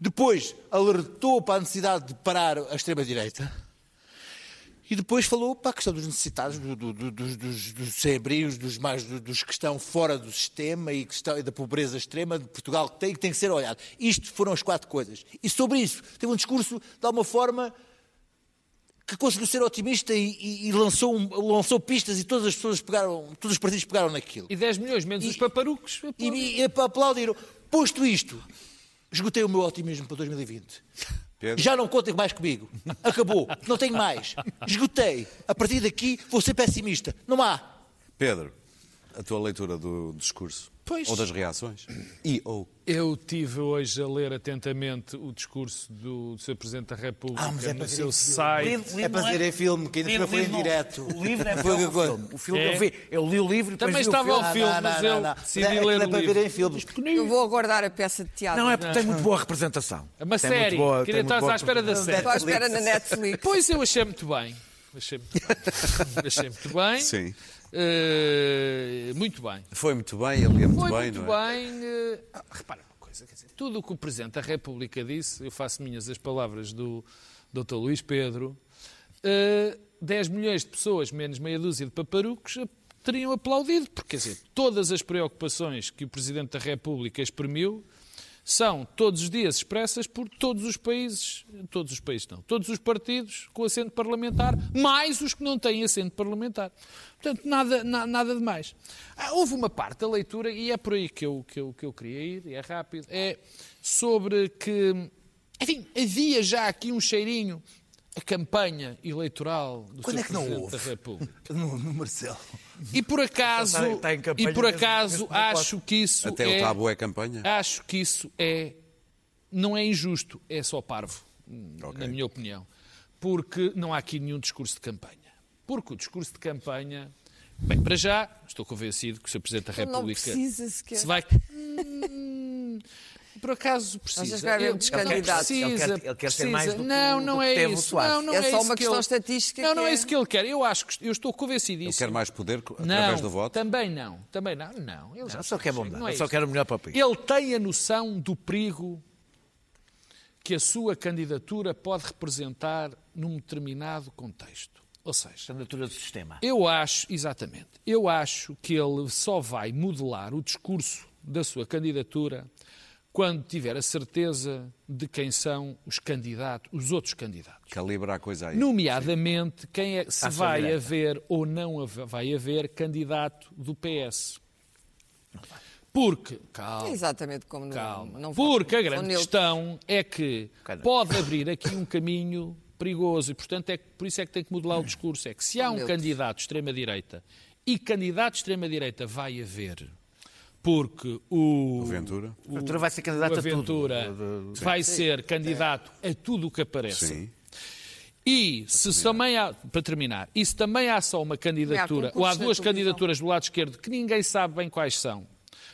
Depois alertou para a necessidade de parar a extrema-direita. E depois falou para a questão dos necessitados, do- do- do- dos, dos, dos sem-abrigos, dos, mais, do- dos que estão fora do sistema e, que estão, e da pobreza extrema de Portugal, que tem, que tem que ser olhado. Isto foram as quatro coisas. E sobre isso, teve um discurso, de alguma forma, que conseguiu ser otimista e, e- e lançou, um- lançou pistas e todas as pessoas pegaram, todos os partidos pegaram naquilo. E 10 milhões menos os paparucos. E, e, e aplaudiram. Posto isto, esgotei o meu otimismo para 2020. Pedro? Já não contem mais comigo. Acabou. Não tenho mais. Esgotei. A partir daqui vou ser pessimista. Não há. Pedro, a tua leitura do discurso Pois. ou das reações? E ou Eu tive hoje a ler atentamente o discurso do, do Sr. Presidente da República Ah, mas é no para ver seu em filme. site. É para ver em filme, que ainda foi em direto. O livro é Foi o agora. filme. O filme É. eu vi. Eu li o livro e depois Também vi o estava filme. ao filme, mas eu decidi É, ler é o para livro. ver em filmes. Eu vou aguardar a peça de teatro. Não, é porque tem muito boa representação. É uma Tem série. boa- Queria estar à espera da série. Estou à espera na Netflix. Pois eu achei muito bem. Achei muito bem. achei muito bem. Sim. Eh, muito bem. foi muito bem, ele ia muito Foi bem, muito não é? bem. eh, ah, repara uma coisa, quer dizer, tudo o que o Presidente da República disse, eu faço minhas as palavras do Dr. Luís Pedro, eh, 10 milhões de pessoas, menos meia dúzia de paparucos, teriam aplaudido, porque, quer dizer, todas as preocupações que o Presidente da República exprimiu são todos os dias expressas por todos os países, todos os países não, todos os partidos com assento parlamentar, mais os que não têm assento parlamentar. Portanto, nada, na- nada de mais. Ah, houve uma parte da leitura, e é por aí que eu, que, eu, que eu queria ir, e é rápido, é sobre que, enfim, havia já aqui um cheirinho, a campanha eleitoral do Quando Sr. é que não Presidente houve? da República. No, no Marcelo. E por acaso, Está- está em campanha e por acaso acho que isso Até é... o tabu é campanha? Acho que isso é. Não é injusto, é só parvo, na minha opinião. Porque não há aqui nenhum discurso de campanha. Porque o discurso de campanha. Bem, para já, estou convencido que o Sr. Presidente da Não República. precisa sequer. se vai. Hum, por acaso precisa. Achas que vai haver não candidatos? Precisa, Ele quer- ele quer ser mais do que Não, o- não é isso. Não, não É é só isso uma que questão ele- estatística Não, não é é- isso que ele quer. Eu acho que eu estou convencidíssimo. Ele quer mais poder através Não, do voto? também não. Também não. Não, ele já Não, só quer bondade, não é só quer o melhor para o país. Ele tem a noção do perigo que a sua candidatura pode representar num determinado contexto. Ou seja, Candidatura do sistema. eu acho, exatamente, eu acho que ele só vai modelar o discurso da sua candidatura quando tiver a certeza de quem são os candidatos, os outros candidatos. Calibra a coisa aí. Nomeadamente, quem é, se vai direita. haver ou não haver- vai haver candidato do PS. Porque, calma, É exatamente como no, calma. não Porque a grande questão é que pode abrir aqui um caminho perigoso e, portanto, é que- por isso é que tem que modelar o discurso. É que se há um candidato de extrema-direita e candidato de extrema-direita vai haver, porque o, Ventura. o, Ventura vai ser candidato a tudo. Vai ser candidato a tudo o que aparece. Sim. E se também há, para terminar, e se também há só uma candidatura, ou há duas candidaturas do lado esquerdo que ninguém sabe bem quais são,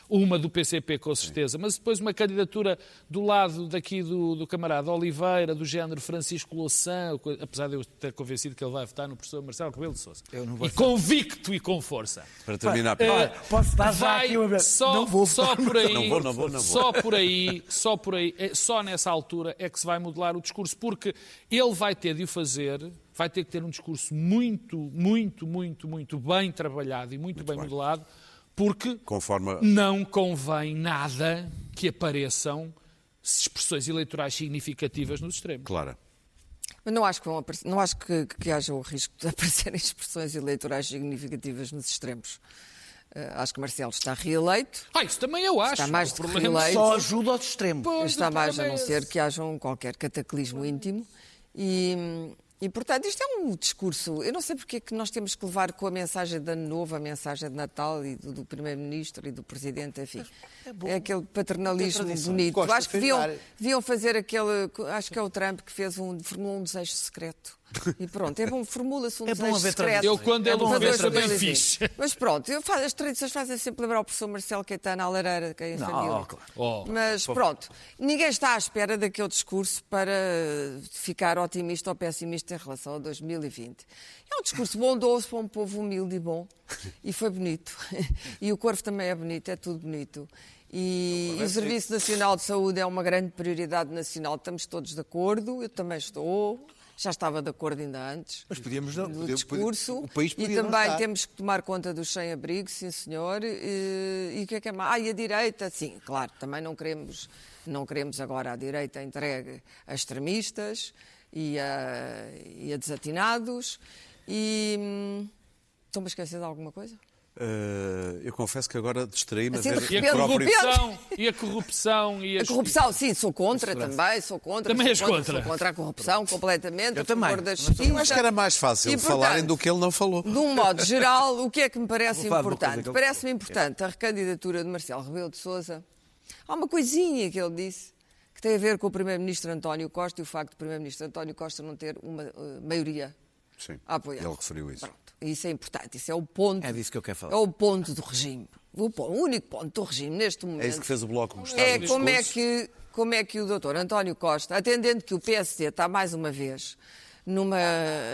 uma do PCP com certeza, mas depois uma candidatura do lado daqui do, do camarada Oliveira, do género Francisco Louçã, apesar de eu ter convencido que ele vai votar no professor Marcelo Rebelo de Sousa. Eu não vou E convicto e com força. Para terminar, Olha, posso dar já Vai aqui uma... só, Não vou só por aí, Não vou, não vou, não vou. só por aí, só por aí, é- só nessa altura é que se vai modelar o discurso, porque ele vai ter de o fazer, vai ter que ter um discurso muito, muito, muito, muito bem trabalhado e muito, bem, modelado, porque conforme. não convém nada que apareçam expressões eleitorais significativas nos extremos. Clara. Mas não acho que, vão aparecer- não acho que, que haja o risco de aparecerem expressões eleitorais significativas nos extremos. Eh, acho que Marcelo está reeleito. Ah, isso também eu acho. Está mais O de problema- reeleito. Só ajuda aos extremos. Pois, está mais a não é ser que haja um qualquer cataclismo íntimo. E, e, portanto, isto é um discurso. Eu não sei porque é que nós temos que levar com a mensagem de Ano Novo, a mensagem de Natal e do, do Primeiro-Ministro e do Presidente, enfim. É, aquele paternalismo bonito. Acho que deviam fazer aquele. Acho que é o Trump que fez um, formulou um desejo secreto. E pronto, é bom, formula-se um É bom desejo haver secreto. Eu, quando É ele bom o haver fez, também 2020. fiz. Mas pronto, eu faço- as tradições fazem sempre lembrar o professor Marcelo Caetano à lareira, que é em família. oh, claro. Oh. Mas pronto, ninguém está à espera daquele discurso para ficar otimista ou pessimista em relação a 2020. É um discurso bondoso para um povo humilde e bom. E foi bonito. E o Corvo também é bonito, é tudo bonito. E, e o Serviço Nacional de Saúde é uma grande prioridade nacional, estamos todos de acordo, eu também estou. Já estava de acordo ainda antes Mas podíamos não- podia- discurso. o país e podia não também temos que tomar conta dos sem-abrigo, sim senhor. E, e o que é que é mais? Ah, e a direita, sim, claro, também não queremos, não queremos agora a direita entregue a extremistas e a, e a desatinados. E hum, estão-me a esquecer de alguma coisa? Eh, eu confesso que agora distraí-me a Assim, de ver E a próprio. corrupção, e a corrupção, e A corrupção, sim, sou contra também, sou contra. Também sou és contra, contra. Sou contra a corrupção, completamente. Eu a também. favor da justiça. Eu acho que era mais fácil E, falarem portanto, do que ele não falou. De um modo geral, o que é que me parece importante? Parece-me importante a recandidatura de Marcelo Rebelo de Sousa. Há uma coisinha que ele disse que tem a ver com o Primeiro-Ministro António Costa e o facto do Primeiro-Ministro António Costa não ter uma eh, maioria Sim, a apoiar. ele referiu isso. Pronto. Isso é importante, isso é o ponto. É disso que eu quero falar. É o ponto do regime. O, po- o único ponto do regime neste momento. É isso que fez o Bloco gostar É como é, que, como é que o doutor António Costa, atendendo que o PSD está mais uma vez numa,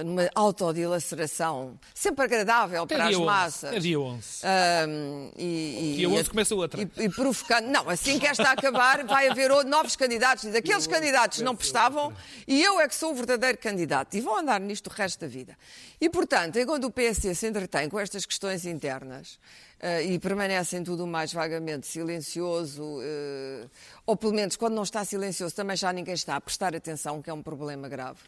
numa autodilaceração sempre agradável Até para as dia 11. massas. É dia 11. Ahm, e, e, Dia e- 11 começa outra. E, e provocando. Não, assim que esta acabar, vai haver novos candidatos. E daqueles candidatos não prestavam, e eu é que sou o verdadeiro candidato. E vão andar nisto o resto da vida. E, portanto, enquanto o PSD se entretém com estas questões internas eh, e permanece em tudo mais vagamente silencioso, eh, ou pelo menos quando não está silencioso, também já ninguém está a prestar atenção, que é um problema grave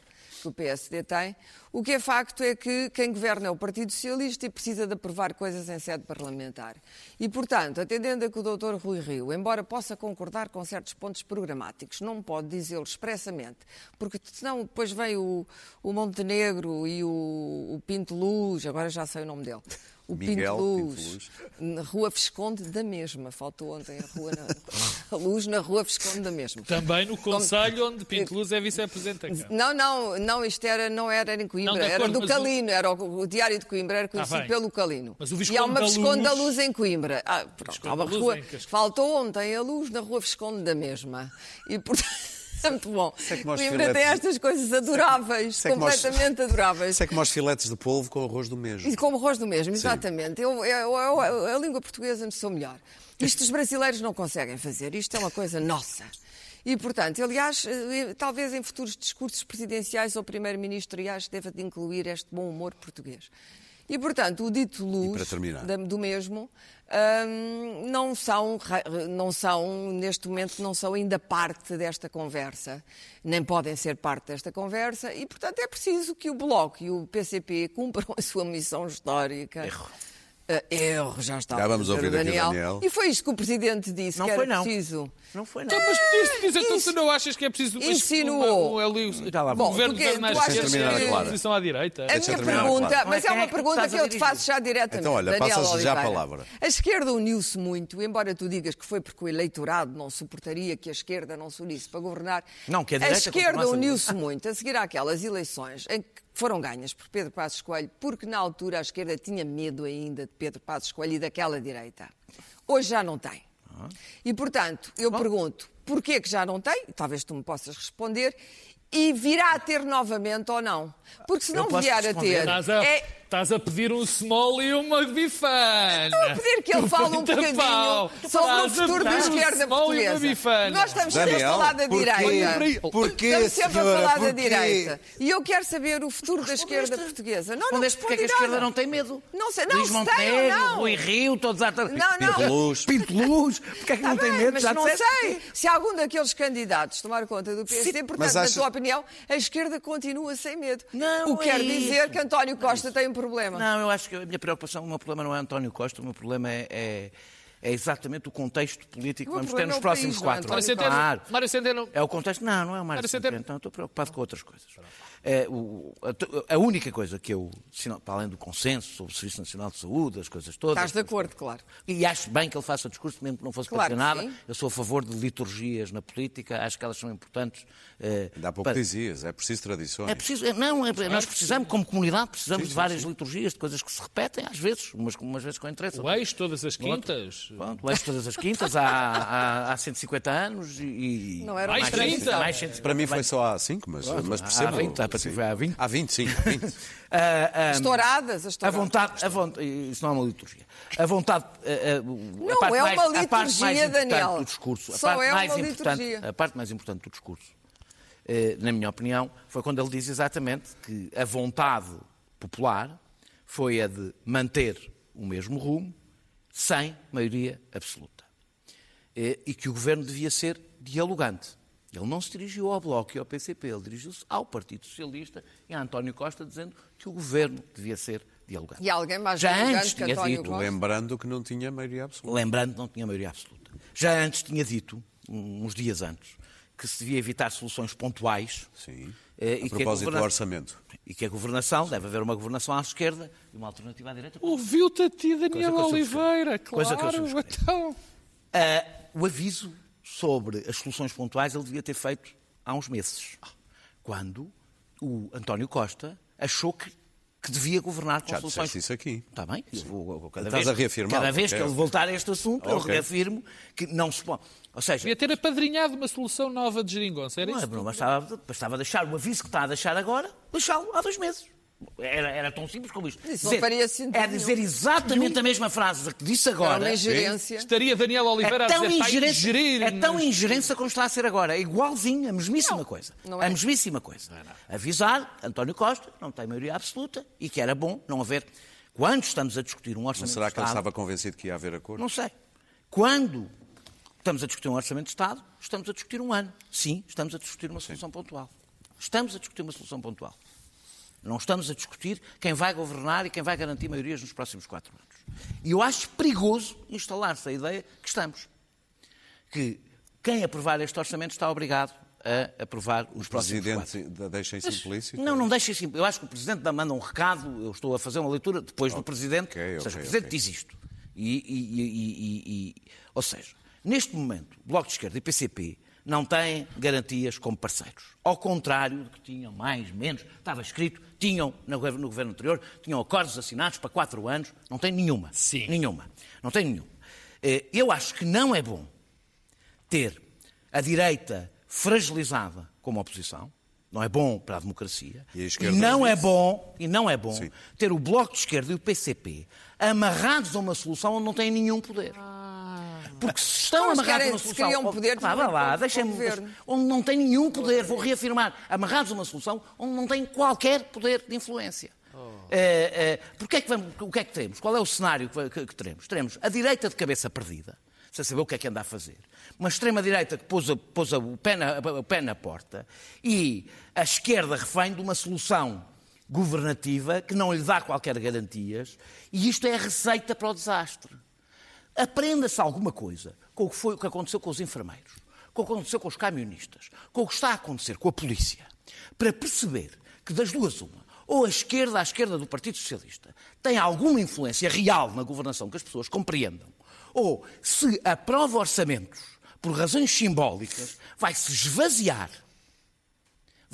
que o PSD tem. O que é facto é que quem governa é o Partido Socialista e precisa de aprovar coisas em sede parlamentar. E, portanto, atendendo a que o Dr. Rui Rio, embora possa concordar com certos pontos programáticos, não pode dizê-lo expressamente, porque senão depois vem o, o Montenegro e o, o Pinto Luz, agora já sei o nome dele. O Miguel Pinto Pinto Luz, Luz. na Rua Visconde da mesma. Faltou ontem a, rua na, a luz na Rua Visconde da mesma. Também no Conselho onde Pinto Luz é vice-presidente. Não, não, não, isto era, não era em Coimbra, Não, era acordo, do Calino, era o, o Diário de Coimbra, era conhecido bem. pelo Calino. Mas o e Visconde há uma da Visconde da Luz- Luz em Coimbra. Ah, pronto, há uma Luz rua. Faltou ontem a luz na Rua Visconde da mesma. E portanto. É muito bom. Coimbra tem estas coisas adoráveis, aos- completamente adoráveis. É como aos filetes de polvo com arroz do mesmo. E como arroz do mesmo, exatamente. Eu, eu- eu- a língua portuguesa me sou melhor. Isto os brasileiros não conseguem fazer. Isto é uma coisa nossa. E, portanto, aliás, eh, talvez em futuros discursos presidenciais ou primeiro-ministro, aliás, deva de incluir este bom humor português. E, portanto, o dito luz do mesmo não, são, não são, neste momento, não são ainda parte desta conversa. Nem podem ser parte desta conversa. E, portanto, é preciso que o Bloco e o PCP cumpram a sua missão histórica. Erro. erro, já está. Já vamos ouvir o Daniel. E foi isto que o Presidente disse, Não que foi, era não. preciso. Não foi, não. Então, mas disse, diz, então tu não achas que é preciso uma- Insinuou. um, lá o vamos. governo Porque mais esquerda a oposição à direita? A minha pergunta, claro. mas é uma é pergunta que eu te faço já diretamente. Então, olha, Daniel passa-se já a Oliveira. palavra. A esquerda uniu-se muito, embora tu digas que foi porque o eleitorado não suportaria que a esquerda não se unisse para governar. Não, que a a esquerda uniu-se muito a seguir àquelas eleições em que foram ganhas por Pedro Passos Coelho, porque na altura a esquerda tinha medo ainda de Pedro Passos Coelho e daquela direita. Hoje já não tem. E, portanto, eu pergunto, porquê que já não tem? Talvez tu me possas responder. E virá a ter novamente ou não? Porque se não vier a ter... A, é- estás a pedir um small e uma bifana. Estou a pedir que ele fale um bocadinho pau. sobre o futuro da um esquerda uma portuguesa. bifana. Nós estamos sempre a falar da direita. Porquê, estamos sempre senhora, a falar da porquê? direita. E eu quero saber o futuro da esquerda portuguesa. Não, não Respondeste porque é que a esquerda não tem medo. Não sei, não Luís se tem ou Montenegro, não. Rui Rio, todos a... Não, não. Pinto Luz. Pinto Luz, porque é que Tá não tem bem, medo? mas Já não disseste? sei. Se algum daqueles candidatos tomar conta do PSD, portanto, mas na tua opinião, a esquerda continua sem medo. Não, o que é quer dizer isso. que António Costa tem um problema. Não, eu acho que a minha preocupação, o meu problema não é António Costa, o meu problema é, é, é exatamente o contexto político que vamos ter nos é próximos país, quatro anos. Centeno, Claro. Mário Centeno, É o contexto. Não, não é o Mário Mário Centeno. Centeno. Então estou preocupado com outras coisas. É, o- a, a única coisa que eu, para além do consenso sobre o Serviço Nacional de Saúde, as coisas todas. Estás de acordo, claro. E acho bem que ele faça discurso, mesmo que não fosse Claro nada. sim. Eu sou a favor de liturgias na política, acho que elas são importantes. eh, Ainda há pouco para- dizias, é preciso tradições. é preciso, é- não, é- nós precisamos, como comunidade, precisamos de várias liturgias, de coisas que se repetem, às vezes, umas, umas vezes com interesse. o ex, todas as quintas. Pronto, o eixo todas as quintas, há, há, há 150 anos e... Não era Mais uma 30. tradição. mais 150, Para mim foi só há 5, mas, mas há percebo. 20, há para ti sim. foi há 20. Há 20, sim, há 20. Ah, ah, Estouradas, as A estouradas. vontade, a vontade, isso não é uma liturgia. A vontade, a, a- a Não parte é mais, uma a parte mais liturgia, Daniel. do discurso, a Só parte é mais uma importante, liturgia. a parte mais importante do discurso, eh, na minha opinião, foi quando ele diz exatamente que a vontade popular foi a de manter o mesmo rumo sem maioria absoluta. Eh, E que o governo devia ser dialogante. Ele não se dirigiu ao Bloco e ao PCP, ele dirigiu-se ao Partido Socialista e a António Costa dizendo que o governo devia ser dialogante. E alguém mais Já antes que tinha António dito, Costa? Lembrando que não tinha maioria absoluta. Lembrando que não tinha maioria absoluta. Já antes tinha dito, uns dias antes, que se devia evitar soluções pontuais. Sim. eh, A que propósito do governa- orçamento. E que a governação, deve haver uma governação à esquerda e uma alternativa à direita. Ouviu-te a ti, Daniel Oliveira, subscrevo. Coisa que eu claro. Então, Ah, o aviso sobre as soluções pontuais ele devia ter feito há uns meses, quando o António Costa achou que, que devia governar com Já soluções. isso aqui. Está bem? Eu vou- eu- cada Estás vez, a reafirmar, Cada vez ok. que ele voltar a este assunto, eu Ok. reafirmo que não se pode. Ou seja, devia ter apadrinhado uma solução nova de geringonça. Era não, é, isso? não bastava, bastava deixar o aviso que está a deixar agora, deixá-lo há dois meses. Era, era tão simples como isto. Isso não faria sentido É dizer nenhum. exatamente a mesma frase que disse Era agora. uma ingerência. Estaria Daniel Oliveira É a tão, dizer, pá, ingerência, ingerir é tão ingerência como está a ser agora. É igualzinho, a mesmíssima coisa. não é. A mesmíssima coisa. Avisar António Costa, não tem maioria absoluta, e que era bom não haver. Quando estamos a discutir um Não orçamento será de que ele Estado... estava convencido que ia haver acordo? Não sei. Quando estamos a discutir um orçamento de Estado, estamos a discutir um ano. Sim, estamos a discutir uma solução pontual. Estamos a discutir uma solução pontual. Não estamos a discutir quem vai governar e quem vai garantir maiorias nos próximos quatro anos. E eu acho perigoso instalar-se a ideia que estamos. Que quem aprovar este orçamento está obrigado a aprovar os O próximos quatro. Presidente deixa isso implícito? Não, não deixa assim. Eu acho que o Presidente manda um recado, eu estou a fazer uma leitura depois do Presidente. ok, ou seja, ok, o Presidente diz isto. E- e- e- ou seja, neste momento, Bloco de Esquerda e PCP não têm garantias como parceiros. Ao contrário do que tinham mais, menos, estava escrito, tinham no governo, no governo anterior, tinham acordos assinados para quatro anos, não tem nenhuma. Sim. Nenhuma. Não tem nenhuma. Eh, Eu acho que não é bom ter a direita fragilizada como oposição. Não é bom para a democracia. E a esquerda não é bom, e não é bom Sim. ter o Bloco de Esquerda e o PCP amarrados a uma solução onde não têm nenhum poder. Porque se estão eles amarrados a querem- uma se solução criam onde- poder, Vá, vá lá, deixem-me- onde não tem nenhum poder, vou reafirmar, amarrados a uma solução onde não têm qualquer poder de influência. Eh, eh, porque é que vamos, o que é que teremos? Qual é o cenário que, que- que teremos? Teremos a direita de cabeça perdida, sem saber o que é que anda a fazer. Uma extrema-direita que pôs, a- pôs a- o, pé na, o pé na porta e a esquerda refém de uma solução governativa que não lhe dá qualquer garantias e isto é a receita para o desastre. Aprenda-se alguma coisa com o que, foi, o que aconteceu com os enfermeiros, com o que aconteceu com os camionistas, com o que está a acontecer com a polícia, para perceber que das duas uma, ou a esquerda, a esquerda do Partido Socialista, tem alguma influência real na governação que as pessoas compreendam, ou se aprova orçamentos por razões simbólicas, vai se esvaziar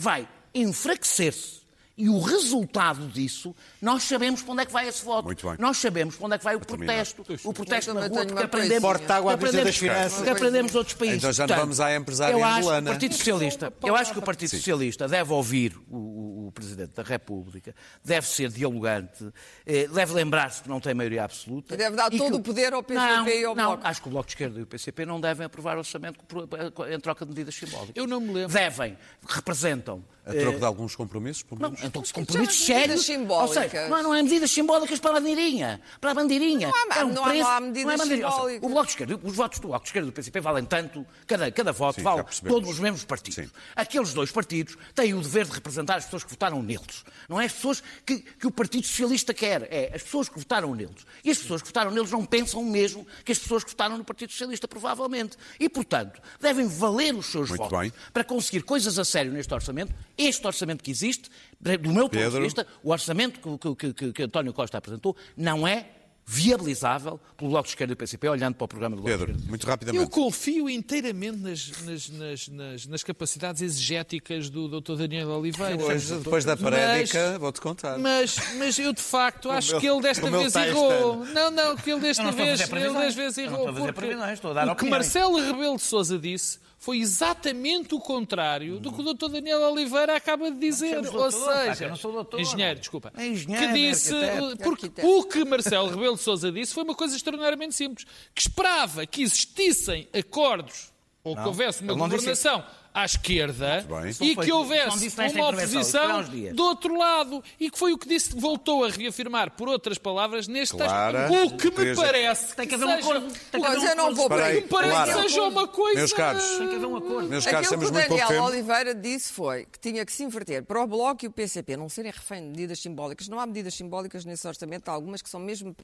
vai enfraquecer-se. E o resultado disso, nós sabemos para onde é que vai esse voto. Muito bem. Nós sabemos para onde é que vai o protesto. O protesto na rua, coisa. aprendemos, Porta água à que vista das aprendemos, finanças. que aprendemos outros países. Então já não vamos à empresária eu acho que angolana. o Partido Socialista, eu acho que o Partido Socialista deve ouvir o, o- o Presidente da República, deve ser dialogante, eh, deve lembrar-se que não tem maioria absoluta. Deve dar que todo o poder ao PCP não, e ao não, Bloco. acho que o Bloco de Esquerda e o PCP não devem aprovar orçamento por- em troca de medidas simbólicas. Eu não me lembro. Devem, representam. A troco de alguns compromissos, pelo não, menos. então já compromissos medidas sérios. simbólicas. Ou seja, não, não é medidas simbólicas para a bandeirinha. Para a bandeirinha. Não há- é um não há- preço, não há medidas é bandeirinha. Ou seja, simbólicas. o Bloco de Esquerda, os votos do Bloco de Esquerda e do PCP valem tanto, cada, cada voto Sim, vale todos os mesmos partidos. Sim. Aqueles dois partidos têm o dever de representar as pessoas que votaram neles. Não é as pessoas que, que o Partido Socialista quer, é as pessoas que votaram neles. E as pessoas que votaram neles não pensam o mesmo que as pessoas que votaram no Partido Socialista, provavelmente. E, portanto, devem valer os seus Muito votos bem. para conseguir coisas a sério neste orçamento. Este orçamento que existe, do meu ponto Pedro. de vista, o orçamento que, que- que- que António Costa apresentou não é viabilizável pelo Bloco de Esquerda e do PCP, olhando para o programa do Bloco de Pedro, Esquerda. muito Eu rapidamente. confio inteiramente nas, nas, nas, nas, nas capacidades exegéticas do Dr. Daniel Oliveira. Depois, depois da parédica, vou-te contar. Mas, mas eu de facto acho ele- que ele desta vez errou. ano. Não, não, que ele desta Eu vez, ele desta vez Eu não errou. estou a fazer porque previsões, estou a dar o que opiniões. Marcelo Rebelo de Sousa disse foi exatamente o contrário do que o Dr. Daniel Oliveira acaba de dizer. Ou doutor, que seja, eu não sou doutor. engenheiro, desculpa. É engenheiro, que disse, arquiteto. porque Arquiteto. o que Marcelo Rebelo de Sousa disse foi uma coisa extraordinariamente simples, que esperava que existissem acordos ou que Não, houvesse uma não disse governação à esquerda e Isso não foi- que houvesse uma oposição do outro lado e que foi o que disse, voltou a reafirmar por outras palavras neste Clara, texto. O que me parece Tem que que haver um acordo. Que Mas um eu não acordo. vou aí, que parece Clara. que seja uma coisa... Meus caros, Tem que haver um acordo. meus caros, Aquilo que o Daniel tempo. Oliveira disse foi que tinha que se inverter para o Bloco e o PCP não serem refém de medidas simbólicas. Não há medidas simbólicas nesse orçamento, há algumas que são mesmo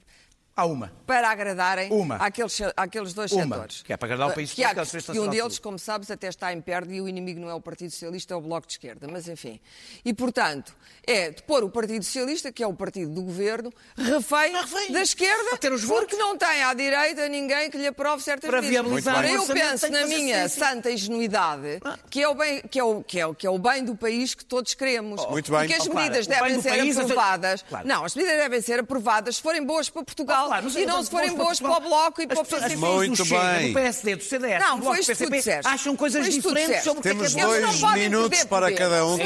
Há uma. para agradarem Uma. àqueles, àqueles dois Uma, setores. que é para agradar o país que, há, que é que um deles, como sabes, até está em perde e o inimigo não é o Partido Socialista, é o Bloco de Esquerda. Mas enfim. E, portanto, é de pôr o Partido Socialista, que é o partido do governo, refém refém. da esquerda, Para ter os porque não tem à direita ninguém que lhe aprove certas Para medidas. o eu penso na minha santa ingenuidade, que é, o bem, que, é o, que, é o, que é o bem do país que todos queremos. Muito bem. E que as Oh, medidas o bem devem ser país, sei- aprovadas. Claro. Não, as medidas devem ser aprovadas se forem boas para Portugal Oh, Claro, mas e não se forem boas para o Bloco e para o PCP. pessoas Muito do Chega, bem. do PSD, do CDS, Não, do Bloco que PCP, acham coisas que diferentes sobre o que é que Temos é não dois minutos para cada um.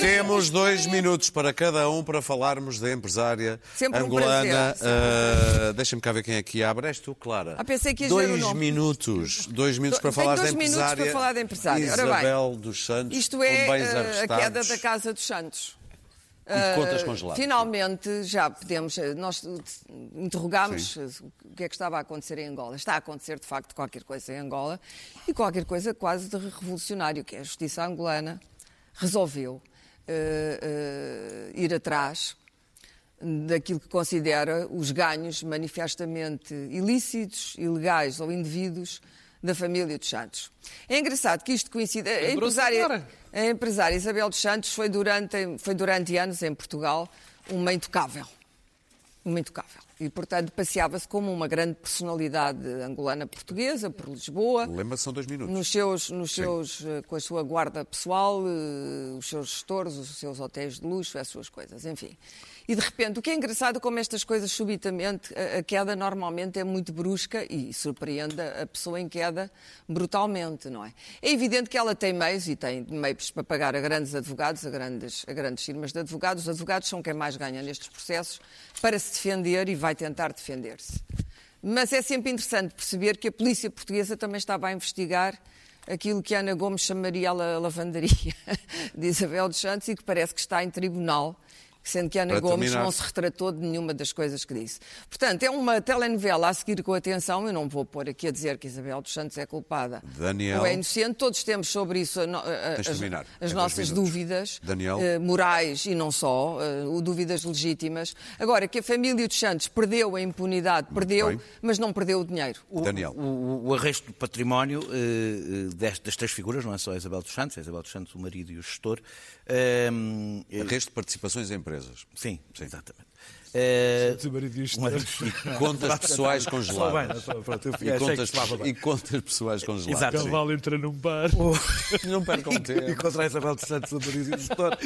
Temos dois minutos para cada um para falarmos da empresária angolana. Ah, Deixa-me cá ver quem aqui abre. És tu, Clara. Ah, que Dois minutos. Dois minutos para falar da empresária. Isabel dos Santos. Isto é eh, a queda da Casa dos Santos. E contas Eh, congeladas. Finalmente já podemos. eh, Nós interrogámos o que é que estava a acontecer em Angola. Está a acontecer, de facto, qualquer coisa em Angola e qualquer coisa quase de revolucionário, que é a justiça angolana resolveu eh, eh, ir atrás daquilo que considera os ganhos manifestamente ilícitos, ilegais ou indevidos da família dos Santos. É engraçado que isto coincide. A empresária, agora. A empresária Isabel dos Santos foi durante, foi durante anos em Portugal uma intocável. Uma intocável. E, portanto, passeava-se como uma grande personalidade angolana portuguesa por Lisboa. Lembra-se, são dois minutos. Nos seus, nos seus, eh, com a sua guarda pessoal, eh, os seus gestores, os seus hotéis de luxo, as suas coisas, enfim. E de repente, o que é engraçado, como estas coisas subitamente, a, queda normalmente é muito brusca e surpreende a pessoa em queda brutalmente, não é? É evidente que ela tem meios e tem meios para pagar a grandes advogados, a grandes, a grandes firmas de advogados. Os advogados são quem mais ganha nestes processos para se defender e vai tentar defender-se. Mas é sempre interessante perceber que a polícia portuguesa também estava a investigar aquilo que Ana Gomes chamaria a la- lavandaria de Isabel dos Santos e que parece que está em tribunal sendo que Ana Para Gomes terminar. não se retratou de nenhuma das coisas que disse. Portanto, é uma telenovela a seguir com atenção. Eu não vou pôr aqui a dizer que Isabel dos Santos é culpada Daniel. ou é inocente. Todos temos sobre isso a a- as, as É nossas dúvidas Daniel. eh, morais e não só, eh, dúvidas legítimas. Agora, que a família dos Santos perdeu a impunidade, perdeu, bem. mas não perdeu o dinheiro. O, Daniel. O, o- o arresto do património eh, destas, das três figuras, não é só a Isabel dos Santos, a Isabel dos Santos, o marido e o gestor. eh, Arresto de participações em empresas. Sim, exatamente. O marido e o um Contas pessoais bem, congeladas. estou- pronto, eu E contas, e pessoais congeladas. Exato. Cavalo entra num bar. Não percam E tempo. contra a Isabel dos Santos, o marido e o gestor.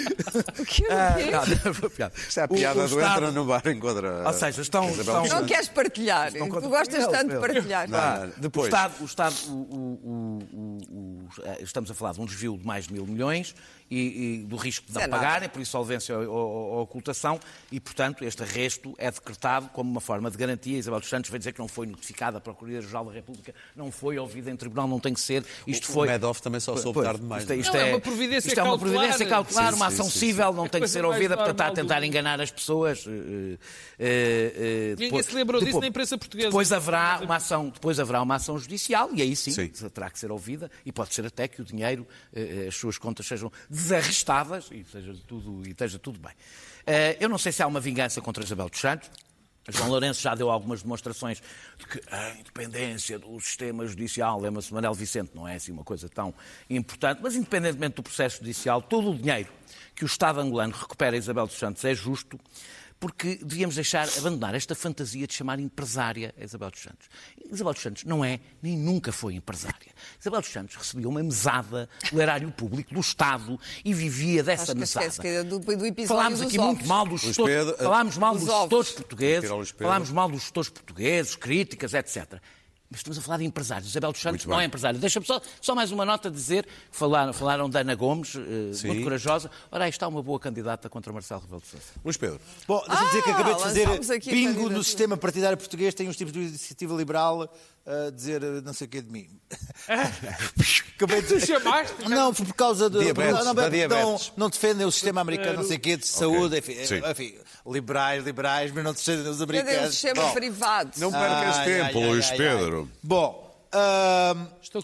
que é? Ah, não, piada. Isto é a O- piada o do Estado- entra no bar encontra. Ou seja, estão- estão- Não queres partilhar. Não Tu gostas tanto de partilhar. Não, não, O depois. Estado, o Estado o- o- o- o- o- estamos a falar de um desvio de mais de mil milhões e, e do risco de não é nada. pagarem, por insolvência ou, ou- ou ocultação, e, portanto, este arresto é decretado como uma forma de garantia. Isabel dos Santos vai dizer que não foi notificada à Procuradoria-Geral da República, não foi ouvida em tribunal, não tem que ser. Isto O foi. Madoff também só soube Pois, tarde demais. Isto é, isto Não, é é- uma providência isto é uma providência cautelar, Sim, uma sim, ação sim, sim. civil, não tem que ser mais ouvida, portanto, está a tentar enganar as pessoas. eh, eh, eh, Ninguém depois- se lembrou disso na imprensa portuguesa. Depois haverá uma ação, depois haverá uma ação judicial e aí sim, Sim. terá que ser ouvida e pode ser até que o dinheiro, as suas contas sejam desarrestadas e seja tudo, e esteja tudo bem. Eh, Eu não sei se há uma vingança contra Isabel dos Santos. João Lourenço já deu algumas demonstrações de que a independência do sistema judicial, lembra-se Manel Vicente, não é assim uma coisa tão importante, mas independentemente do processo judicial, todo o dinheiro que o Estado angolano recupera a Isabel dos Santos é justo, porque devíamos deixar, abandonar esta fantasia de chamar empresária a Isabel dos Santos. Isabel dos Santos não é, nem nunca foi empresária. Isabel dos Santos recebia uma mesada do erário público, do Estado, e vivia dessa mesada. que é do, do Falámos aqui ovos. muito mal dos gestores, falámos mal os dos gestores portugueses, falámos mal dos gestores portugueses, críticas, etc. Mas estamos a falar de empresários. Isabel dos Santos não é empresário. Deixa-me só, só mais uma nota a dizer que falaram, falaram da Ana Gomes, eh, Sim. muito corajosa. Ora, aí está uma boa candidata contra Marcelo Rebelo de Sousa. Luís Pedro. Bom, deixa-me dizer que Ah, acabei de fazer candidatura. no sistema partidário português, tem uns tipos de iniciativa liberal a dizer eh, não sei o que de mim. acabei de Tu chamaste? Não, foi por causa de. Diabetes, não, não, da não, não defendem o sistema americano, não sei o quê, de saúde, enfim, Sim. enfim, liberais, liberais, mas não defendem os Cadê o americanos. sistema Bom, privado? Não percas Ai, tempo, ai, ai, Luís ai, Pedro. ai. Bom,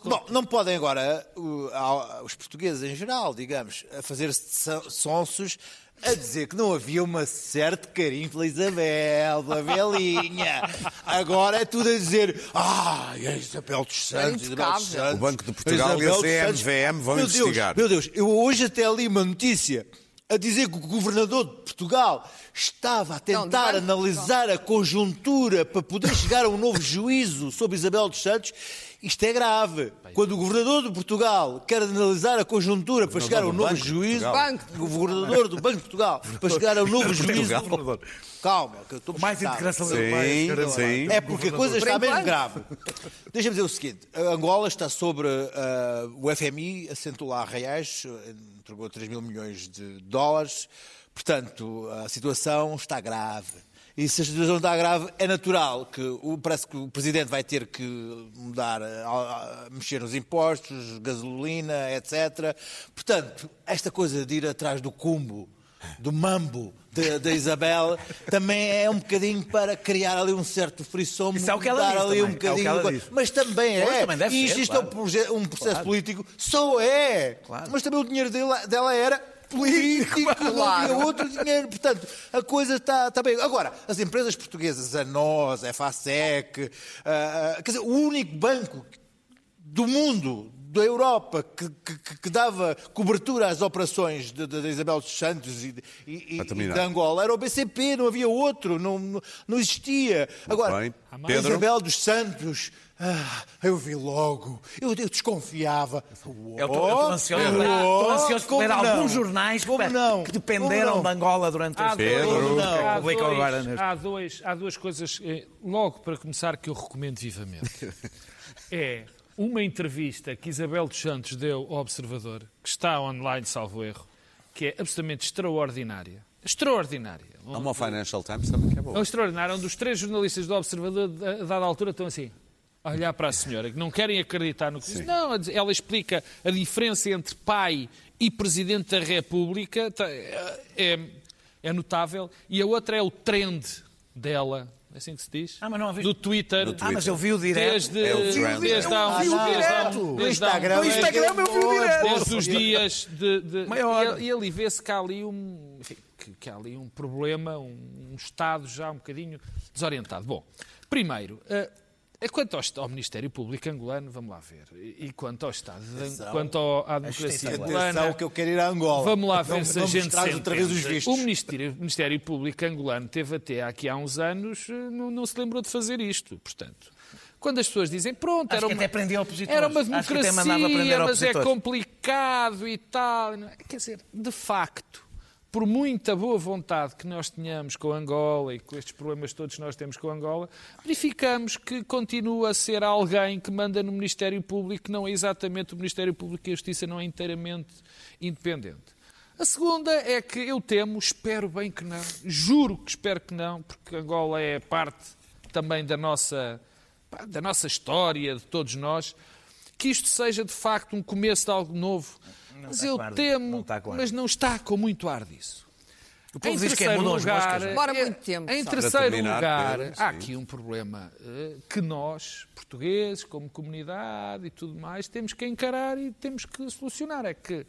bom, não podem agora uh, os portugueses em geral, digamos, a fazer-se sonsos a dizer que não havia uma certo carinho pela Isabel, pela velhinha. Agora é tudo a dizer, ah, a Isabel dos Santos, Isabel dos. Santos. O Banco de Portugal Isabel e a dos. CMVM vão Meu Deus, investigar. meu Deus, eu hoje até li uma notícia a dizer que o governador de Portugal estava a Não, tentar de analisar a conjuntura para poder chegar a um novo juízo sobre Isabel dos Santos. Isto é grave. Quando o governador de Portugal quer analisar a conjuntura para chegar a um do novo Banco de juízo, Portugal. o governador do Banco de Portugal para chegar a um novo juízo. Calma, que eu estou Mais integração Sim, europeia. sim. É porque a coisa está mesmo grave. Deixa-me dizer o seguinte: a Angola está sobre. ah, o FMI assentou lá reais, entregou 3 mil milhões de dólares. Portanto, a situação está grave. E se a situação está grave, é natural que o, parece que o Presidente vai ter que mudar, ah, mexer nos impostos, gasolina, etc. Portanto, esta coisa de ir atrás do cumbo, do mambo da Isabel, também é um bocadinho para criar ali um certo frisson, Isso é o que ela dar ali também, um é bocadinho. diz. Mas também Pois, é. também e isto, é um, um processo Claro. político, só é. Claro. Mas também o dinheiro dela, dela era político, não havia outro dinheiro. Portanto, a coisa está, está bem. Agora, as empresas portuguesas, a NOS, a FASEC, ah, ah, quer dizer, o único banco do mundo, da Europa, que, que- que dava cobertura às operações de, de- de Isabel dos Santos e, de- e- e- de Angola era o BCP, não havia outro, não, não, existia. Agora, Pedro? Isabel dos Santos, ah, eu vi logo, eu, eu desconfiava. Eu estou- eu estou ansioso, estou ansioso por ler Como não? alguns jornais que, não? que dependeram de Angola durante Há este Pedro. dois- Não. há dois- agora neste- há, dois, há duas coisas, eh, logo para começar, que eu recomendo vivamente. É uma entrevista que Isabel dos Santos deu ao Observador, que está online, salvo erro, que é absolutamente extraordinária. Extraordinária. Há uma Financial Times também que é É boa. extraordinário. Um dos três jornalistas do Observador, a dada altura, estão assim, a olhar para a senhora, que não querem acreditar no que diz. Não, ela explica a diferença entre pai e Presidente da República. Tá, É, é é notável. E a outra é o trend dela, é assim que se diz? Ah, mas não a viste? Do Twitter. Ah, mas eu vi o direto. Desde, É o trend. desde há uns Eu vi o desde direto. há uns- Instagram. No Instagram eu vi o direto. desde os dias de. de Maior. e, e ali vê-se que há ali um. enfim, que, que há ali um problema, um, um Estado já um bocadinho desorientado. Bom, primeiro, eh, quanto ao, ao Ministério Público angolano, vamos lá ver. E, e quanto ao Estado, de- quanto ao- à democracia angolana. Atenção que eu quero ir a Angola. Vamos lá ver não, se a não me gente se outra vez os vistos. O Ministério, o Ministério Público angolano teve até aqui há uns anos, eh, não, não se lembrou de fazer isto. Portanto, quando as pessoas dizem, pronto, Acho era que uma, era uma democracia, mas é complicado e tal. É? Quer dizer, de facto, por muita boa vontade que nós tenhamos com Angola e com estes problemas todos que nós temos com Angola, verificamos que continua a ser alguém que manda no Ministério Público, que não é exatamente o Ministério Público e a Justiça não é inteiramente independente. A segunda é que eu temo, espero bem que não, juro que espero que não, porque Angola é parte também da nossa, da nossa história, de todos nós, que isto seja de facto um começo de algo novo. Mas está eu temo, não ar mas não está com muito ar disso. O povo Em diz que é terceiro mudam as lugar, moscas. Demora é- muito tempo, Em terceiro terminar, lugar, Pedro, há aqui um problema eh, que nós, portugueses, como comunidade e tudo mais, temos que encarar e temos que solucionar. É que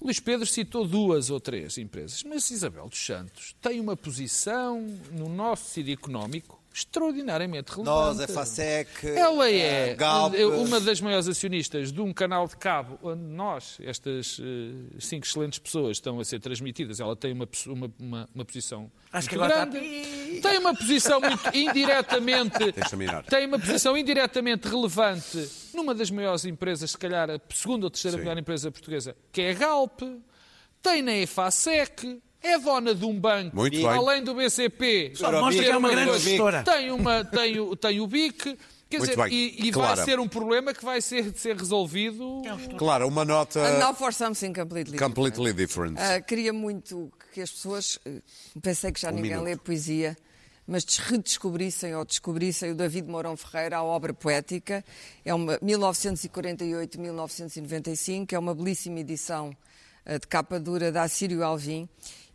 o Luís Pedro citou duas ou três empresas, mas Isabel dos Santos tem uma posição no nosso tecido económico extraordinariamente relevante. Nós, a FASEC, Ela é a Galp, uma das maiores acionistas de um canal de cabo onde nós, estas eh, cinco excelentes pessoas, estão a ser transmitidas. Ela tem uma, uma, uma, uma posição Acho que muito agora está- grande. Tem uma posição muito indiretamente. Tem uma posição indiretamente relevante numa das maiores empresas, se calhar a segunda ou terceira Sim. melhor empresa portuguesa, que é a Galp. Tem na EFASEC. É dona de um banco, Muito bem. além do BCP. Só mostra que é uma Tem grande gestora. Tem, uma, tem, o, tem o BIC. Quer Muito dizer, bem. e, e Clara. vai ser um problema que vai ser, ser resolvido. Claro, uma nota And now for something completely different. completely different. Ah, queria muito que as pessoas, eh, pensei que já ninguém minuto. lê poesia, mas des- redescobrissem ou descobrissem o David Mourão Ferreira, a obra poética. É uma 1948-1995, é uma belíssima edição eh, de capa dura da Assírio Alvim.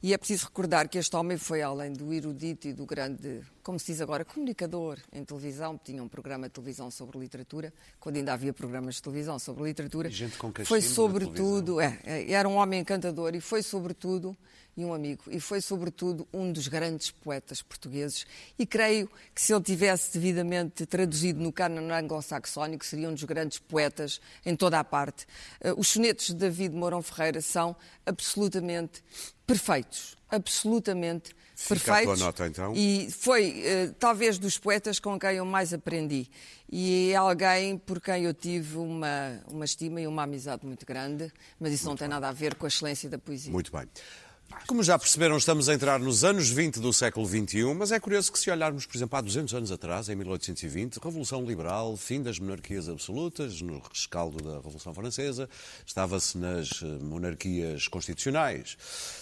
E é preciso recordar que este homem foi, além do erudito e do grande, como se diz agora, comunicador em televisão, tinha um programa de televisão sobre literatura, quando ainda havia programas de televisão sobre literatura. E gente com foi sobretudo, é, é, era um homem encantador e foi sobretudo, e um amigo, e foi sobretudo um dos grandes poetas portugueses. E creio que se ele tivesse devidamente traduzido no cânon anglo-saxónico, seria um dos grandes poetas em toda a parte. Eh, Os sonetos de David Mourão Ferreira são absolutamente perfeitos, absolutamente Fica a perfeitos. nota, então. E foi eh, talvez dos poetas com quem eu mais aprendi. E é alguém por quem eu tive uma, uma estima e uma amizade muito grande, mas isso não tem nada a ver com a excelência da poesia. Muito bem. Como já perceberam, estamos a entrar nos anos 20 do século XXI, mas é curioso que se olharmos, por exemplo, há 200 anos atrás, em 1820, Revolução Liberal, fim das monarquias absolutas, no rescaldo da Revolução Francesa, estava-se nas eh, monarquias constitucionais.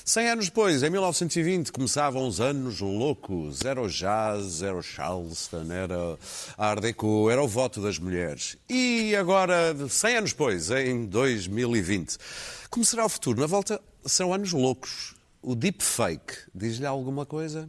100 anos depois, em 1920, começavam os anos loucos. Era o jazz, era o Charleston, era a Art Deco, era o voto das mulheres. E agora, 100 anos depois, em 2020, como será o futuro? Na volta, serão anos loucos. O deepfake diz-lhe alguma coisa?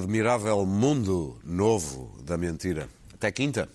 Admirável mundo novo da mentira. Até quinta.